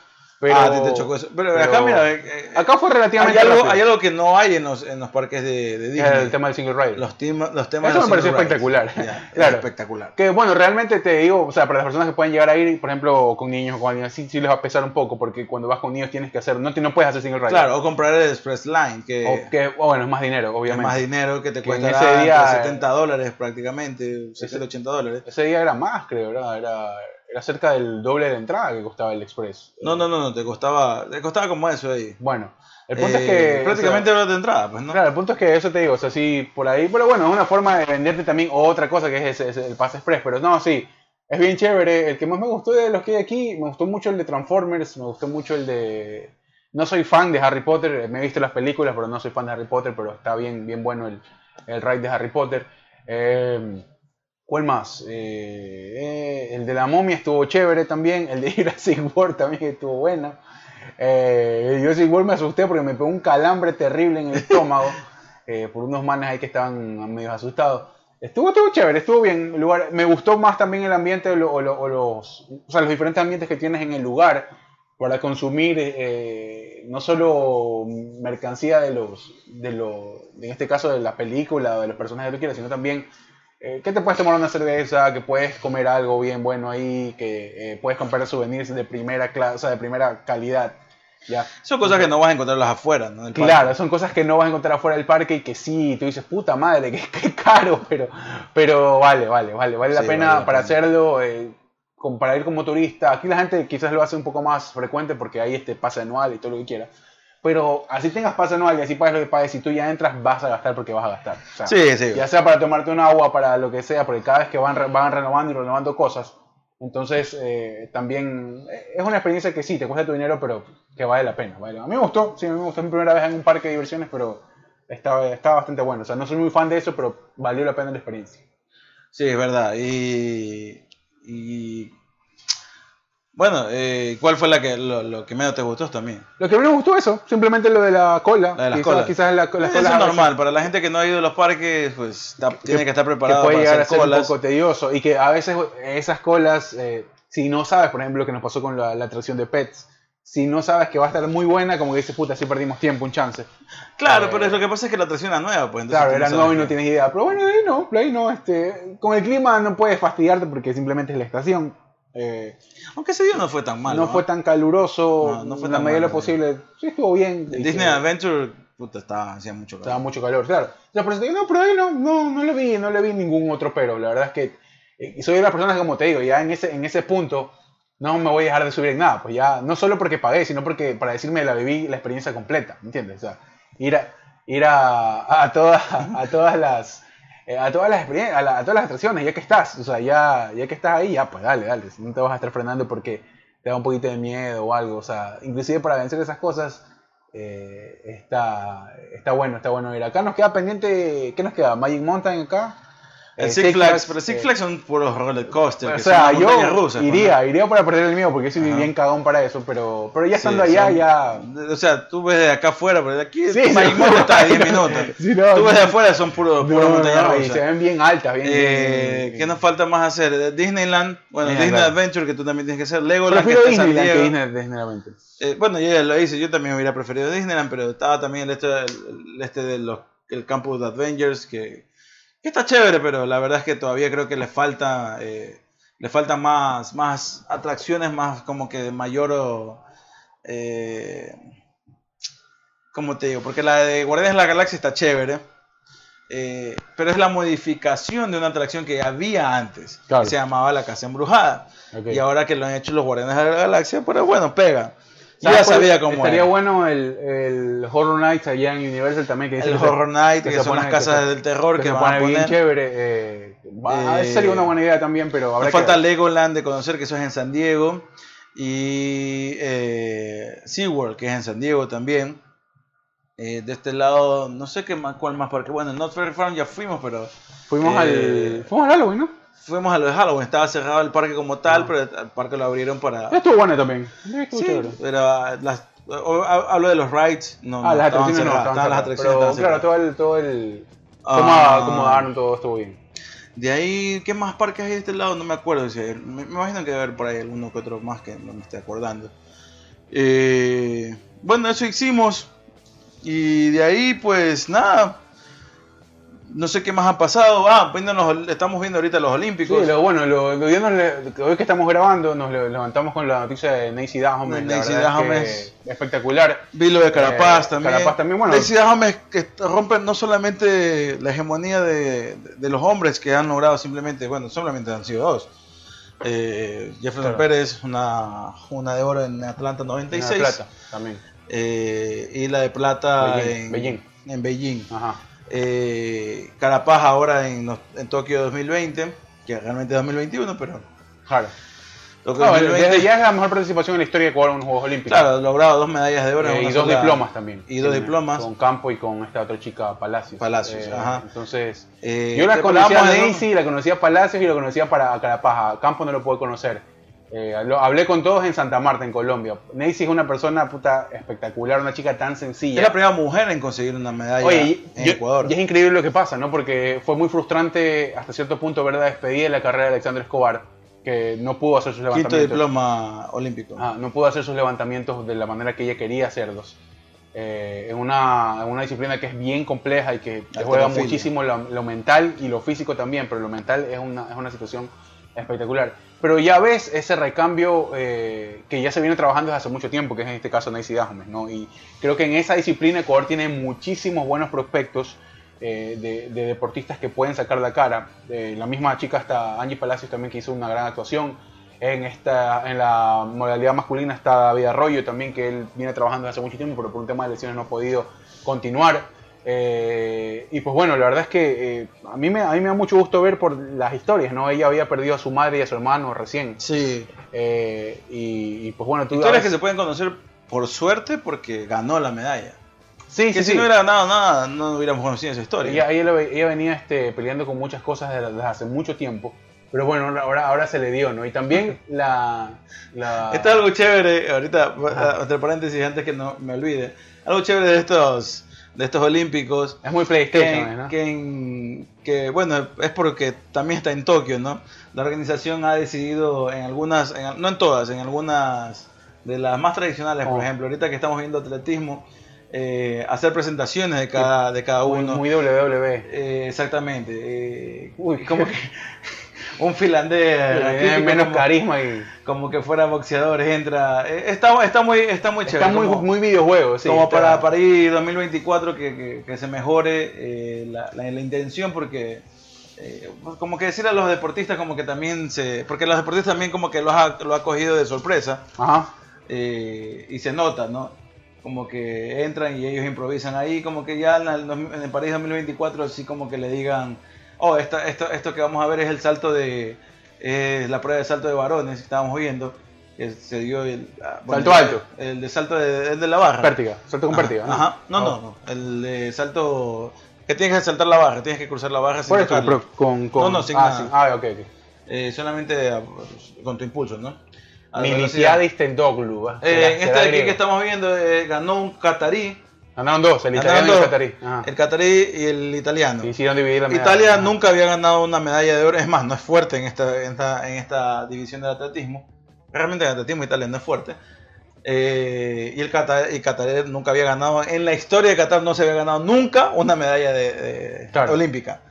Pero, ah, te chocó eso. Pero, pero- acá, mira, eh, eh, Acá fue hay, relativamente algo, rápido. hay algo que no hay en los, en los parques de, de Es Disney. el tema del single rider. los, tema- los temas Eso me pareció rides. espectacular. Ya, Claro. Espectacular. Que bueno, realmente te digo, o sea, para las personas que pueden llegar a ir, por ejemplo, con niños o con alguien así, sí les va a pesar un poco, porque cuando vas con niños tienes que hacer, no, no puedes hacer single rider. Claro, o comprar el Express Line, que, O que, bueno, es más dinero, es obviamente. más dinero, que te cuesta ese día, 70 dólares prácticamente, 60, 80 dólares. Ese día era más, creo, era, era, era cerca del doble de la entrada que costaba el Express. No, no, no, no, te costaba, te costaba como eso ahí. Bueno, el punto Eh, es que... prácticamente o sea, de entrada, pues, ¿no? Claro, el punto es que eso te digo, o sea, sí, por ahí, pero bueno, es una forma de venderte también otra cosa que es ese- ese- el Pass Express, pero no, sí, es bien chévere. El que más me gustó de los que hay aquí, me gustó mucho el de Transformers, me gustó mucho el de... No soy fan de Harry Potter, me he visto las películas, pero no soy fan de Harry Potter, pero está bien, bien bueno el, el ride de Harry Potter. Eh, ¿Cuál más? Eh, eh, el de la momia estuvo chévere también, el de Jurassic World también estuvo bueno. Eh, yo igual me asusté porque me pegó un calambre terrible en el estómago eh, por unos manes ahí que estaban medio asustados. Estuvo, estuvo chévere, estuvo bien. el lugar, me gustó más también el ambiente o, lo- o lo- o los, o sea, los diferentes ambientes que tienes en el lugar para consumir eh, no solo mercancía de los, de los, en este caso de la película o de los personajes que tú quieras, sino también eh, que te puedes tomar una cerveza, que puedes comer algo bien bueno ahí, que eh, puedes comprar souvenirs de primera clase, o sea, de primera calidad. Ya. Son cosas que no vas a encontrarlas afuera, ¿no? Claro, son cosas que no vas a encontrar afuera del parque y que sí, tú dices, puta madre, que, que caro, pero, pero vale, vale, vale, vale la Sí, pena vale la para pena. hacerlo, eh, con- para ir como turista. Aquí la gente quizás lo hace un poco más frecuente porque hay este pase anual y todo lo que quiera. Pero así tengas pase anual y así pagues lo que pagues, si tú ya entras vas a gastar porque vas a gastar. O sea, Sí, sí. ya sea para tomarte un agua, para lo que sea, porque cada vez que van, van renovando y renovando cosas, entonces eh, también eh, es una experiencia que sí, te cuesta tu dinero, pero que vale la pena. vale. A mí me gustó, sí, a mí me gustó mi primera vez en un parque de diversiones, pero estaba, estaba bastante bueno. O sea, no soy muy fan de eso, pero valió la pena la experiencia. Sí, es verdad. Y, y bueno, eh, ¿cuál fue la que, lo, lo que menos te gustó también? Lo que a mí me gustó eso, simplemente lo de la cola. La de las quizás, colas. quizás la, las Eso colas es a veces- normal, para la gente que no ha ido a los parques, pues está- tiene que estar que preparado puede para llegar a hacer ser un poco tedioso y que a veces esas colas, eh, si no sabes, por ejemplo, lo que nos pasó con la, la atracción de Pets, si no sabes que va a estar muy buena, como que dices, puta, sí perdimos tiempo, un chance. Claro, Eh, pero es lo que pasa es que la atracción era nueva, pues. entonces Claro, era nuevo y que- no tienes idea. Pero bueno, ahí no, ahí no. Este, con el clima no puedes fastidiarte porque simplemente es la estación. Eh, Aunque ese día no fue tan malo. no fue tan caluroso, No, no fue la tan medida de lo posible. Sí, estuvo bien. El Disney Adventure, puta, estaba, hacía mucho Estaba calor. mucho calor, claro. Te digo, no, pero ahí no, no, no le vi, no le vi ningún otro pero. La verdad es que eh, soy de las personas como te digo, ya en ese, en ese punto no me voy a dejar de subir en nada. Pues ya, no solo porque pagué, sino porque para decirme la viví la experiencia completa, ¿me entiendes? O sea, ir a, ir a, a, todas, a todas las... eh, A todas las a, la- a todas las atracciones, ya que estás, o sea, ya, ya que estás ahí, ya pues dale, dale, no te vas a estar frenando porque te da un poquito de miedo o algo, o sea, inclusive para vencer esas cosas, eh, está, está bueno, está bueno ir. Acá nos queda pendiente, ¿qué nos queda? Magic Mountain acá. El Six Flags, pero Six eh, Flags son puros roller coasters. o que sea, son yo montañas rusas, iría, ¿no? iría para perder el mío porque yo soy Ajá. bien cagón para eso, pero, pero ya Sí, estando allá, son- ya... O sea, tú ves de acá afuera, pero de aquí Sí, no, está a 10 no, minutos. sí, no, tú ves de afuera, son puro, No, pura no, montaña no, y rusa. se ven bien altas, bien... Eh, bien- ¿Qué nos falta más hacer? Eh, Disneyland, bueno, Disney. Adventure, que tú también tienes que hacer. Legoland, que Prefiero San que. Disney, Disneyland. Eh, bueno, yo ya lo hice, yo también hubiera preferido Disneyland, pero estaba también el este, el- este de los el Campus Avengers, que, que está chévere, pero la verdad es que todavía creo que le falta, eh, le faltan más, más atracciones, más como que de mayor... o, eh, ¿Cómo te digo? Porque la de Guardianes de la Galaxia está chévere. eh, pero es la modificación de una atracción que había antes, Claro. que se llamaba la Casa Embrujada. Y ahora que lo han hecho los Guardianes de la Galaxia, pero bueno, pega. Yo ¿Sabes ya sabía cómo Estaría era. bueno el, el Horror Nights allá en Universal también. Que El Horror Night, que, son las casas que se- del terror que que, se van a pone bien poner. chévere. Eh, va- Eh, sería una buena idea también, pero habrá Nos falta. Legoland de conocer, que eso es en San Diego. Y eh, SeaWorld, que es en San Diego también. Eh, de este lado, no sé qué más, cuál más parque. Bueno, en Not Very Farm ya fuimos, pero Fuimos, eh, al, fuimos al Halloween, ¿no? Fuimos a lo de Halloween. Estaba cerrado el parque como tal, Ah. pero el parque lo abrieron para. Estuvo bueno también. Estuvo Sí, chévere. pero ah, las, hablo de los rides. No, Ah, no, las atracciones no, cerradas, estaban las atracciones Pero claro, todo el, todo el Ah. cómo acomodaron todo estuvo bien. De ahí, ¿qué más parques hay de este lado? No me acuerdo. si hay- me, me imagino que debe haber por ahí alguno que otro más que no me esté acordando. Eh, bueno, eso hicimos. Y de ahí, pues nada. No sé qué más ha pasado. Ah, viendo los- estamos viendo ahorita los Olímpicos. Sí, lo bueno, lo, lo- hoy que estamos grabando nos le- levantamos con la noticia de. De es que Dahomes. espectacular. Vi lo de Carapaz Eh, también. Carapaz también, bueno. Dahomes que rompe no solamente la hegemonía de, de los hombres que han logrado simplemente, bueno, solamente han sido dos. Eh, Jefferson Claro. Pérez, una, una de oro en Atlanta Una 96. plata también. eh, y la de plata Beijing, en Beijing. en Beijing. Ajá. Eh, Carapaz ahora en, en Tokio 2020, que realmente es 2021, pero Claro. Tokio No, 2020, desde ya es la mejor participación en la historia de Ecuador en los Juegos Olímpicos. claro, ha logrado dos medallas de oro Eh, y dos sola- diplomas también. Y dos Con- diplomas. Con Campo y con esta otra chica Palacios. Palacios, Eh, ajá. Entonces, Eh, yo la conocía a Nancy, la conocía a Palacios y la conocía para Carapaz. A Campo no lo puedo conocer. Eh, lo- hablé con todos en Santa Marta, en Colombia. Nancy es una persona puta espectacular, una chica tan sencilla. Es la primera mujer en conseguir una medalla Oye, en yo- Ecuador. y es increíble lo que pasa, ¿no? Porque fue muy frustrante hasta cierto punto ver la despedida de la carrera de Alexander Escobar, que no pudo hacer sus Quinto levantamientos. diploma olímpico. Ah, no pudo hacer sus levantamientos de la manera que ella quería hacerlos. Eh, en, una, en una disciplina que es bien compleja y que juega muchísimo lo, lo mental y lo físico también, pero lo mental es una, es una situación espectacular. Pero ya ves ese recambio eh, que ya se viene trabajando desde hace mucho tiempo, que es en este caso Nancy Dahomes, ¿no? Y creo que en esa disciplina Ecuador tiene muchísimos buenos prospectos eh, de, de deportistas que pueden sacar la cara. Eh, la misma chica está Angie Palacios también que hizo una gran actuación. En, esta, en la modalidad masculina está David Arroyo también, que él viene trabajando desde hace mucho tiempo, pero por un tema de lesiones no ha podido continuar. Eh, y pues bueno, la verdad es que eh, a, mí me, a mí me da mucho gusto ver por las historias, ¿no? Ella había perdido a su madre y a su hermano recién. Sí. Eh, y, y, pues bueno, tú... Historias que se pueden conocer por suerte porque ganó la medalla. Sí, que sí, si sí. no hubiera ganado nada, no hubiéramos conocido esa historia. Ella, ella, ella venía este, peleando con muchas cosas desde, desde hace mucho tiempo. Pero bueno, ahora, ahora se le dio, ¿no? Y también la... la... Esto es algo chévere, ahorita, Ajá. entre paréntesis, antes que no me olvide. Algo chévere de estos, de estos olímpicos. Es muy Que, PlayStation, ¿no? que, en- que, bueno, es porque también está en Tokio, ¿no? La organización ha decidido en algunas, en- no en todas, en algunas de las más tradicionales, por Oh. ejemplo, ahorita que estamos viendo atletismo, eh, hacer presentaciones de cada, de cada Muy, uno. muy WWE. Eh, exactamente. eh, Uy, como que un finlandés Tiene menos como, carisma y... como que fuera boxeador entra eh, está, está muy está muy chévere Está muy, como, muy videojuego, sí. como está- para, ir 2024 que, que, que se mejore eh, la, la, la intención porque eh, pues como que decir a los deportistas como que también se porque los deportistas también como que lo ha, lo ha cogido de sorpresa Ajá. eh, y se nota, ¿no? Como que entran y ellos improvisan ahí, como que ya en el, en el París 2024 así como que le digan, oh, esta, esto, esto que vamos a ver es el salto de, es la prueba de salto de varones que estábamos viendo, que se dio el... ah, Salto alto. El de salto de, el de la barra. Pértiga. Salto con Ajá, pértiga. ¿no? Ajá, no, no, no, el de salto... Que tienes que saltar la barra, tienes que cruzar la barra sin pero con, con... No, no, sin ah, nada. ah, ok, ok. Eh, solamente con tu impulso, ¿no? Militiadis Tendoglu. Eh, en este de aquí que estamos viendo eh, ganó un catarí, Ganaron dos, el italiano y el catarí. Ajá. el catarí y el italiano. Sí, hicieron dividir la medalla. Italia Ajá. nunca había ganado una medalla de oro, es más, no es fuerte en esta, en esta, en esta división del atletismo. Realmente en el atletismo Italia no es fuerte. Eh, y el Qatar, y Qatar nunca había ganado, en la historia de Qatar no se había ganado nunca una medalla de, de- Claro. olímpica.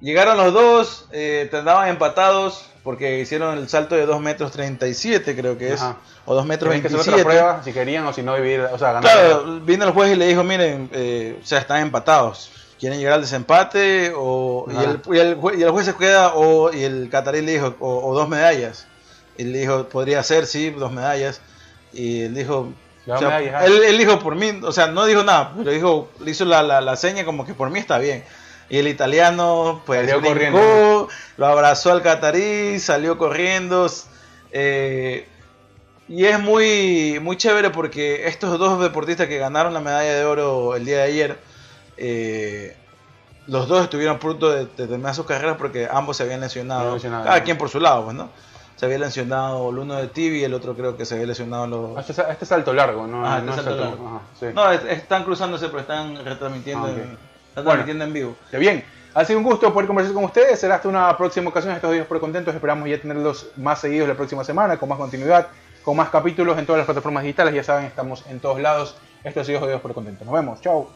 Llegaron los dos, eh, andaban empatados porque hicieron el salto de 2 metros 37 creo que es, Ajá. o 2 metros Tienen que hacer 27. otra prueba si querían o si no dividir, o sea, ganar. Claro, vino el juez y le dijo, miren, eh, o sea, están empatados. ¿Quieren llegar al desempate? O, y, el, y, el, jue- y el juez se queda, o, y el catarí le dijo, o, o dos medallas. Y le dijo, podría ser, sí, dos medallas. Y él dijo, o sea, medallas, ah. él, él dijo por mí, o sea, no dijo nada, pero dijo, le hizo la, la, la seña como que por mí está bien. Y el italiano, pues, Salió brincó, corriendo. lo abrazó al catarí, salió corriendo. eh, y es muy, muy chévere porque estos dos deportistas que ganaron la medalla de oro el día de ayer, eh, los dos estuvieron a punto de, de terminar sus carreras porque ambos se habían lesionado. Cada ¿no? quien por su lado, pues, ¿no? Se había lesionado el uno de tibia y el otro creo que se había lesionado los... Ah, Este, este salto largo, ¿no? Ah, no este es salto largo. ajá, sí. No, es- están cruzándose pero están retransmitiendo, Ah, en, están Bueno. en vivo. Ya bien, ha sido un gusto poder conversar con ustedes. Será hasta una próxima ocasión. Estos días por contentos. Esperamos ya tenerlos más seguidos la próxima semana, con más continuidad, con más capítulos en todas las plataformas digitales. Ya saben, estamos en todos lados. Esto ha sido Jodidos por Contentos. Nos vemos. Chao.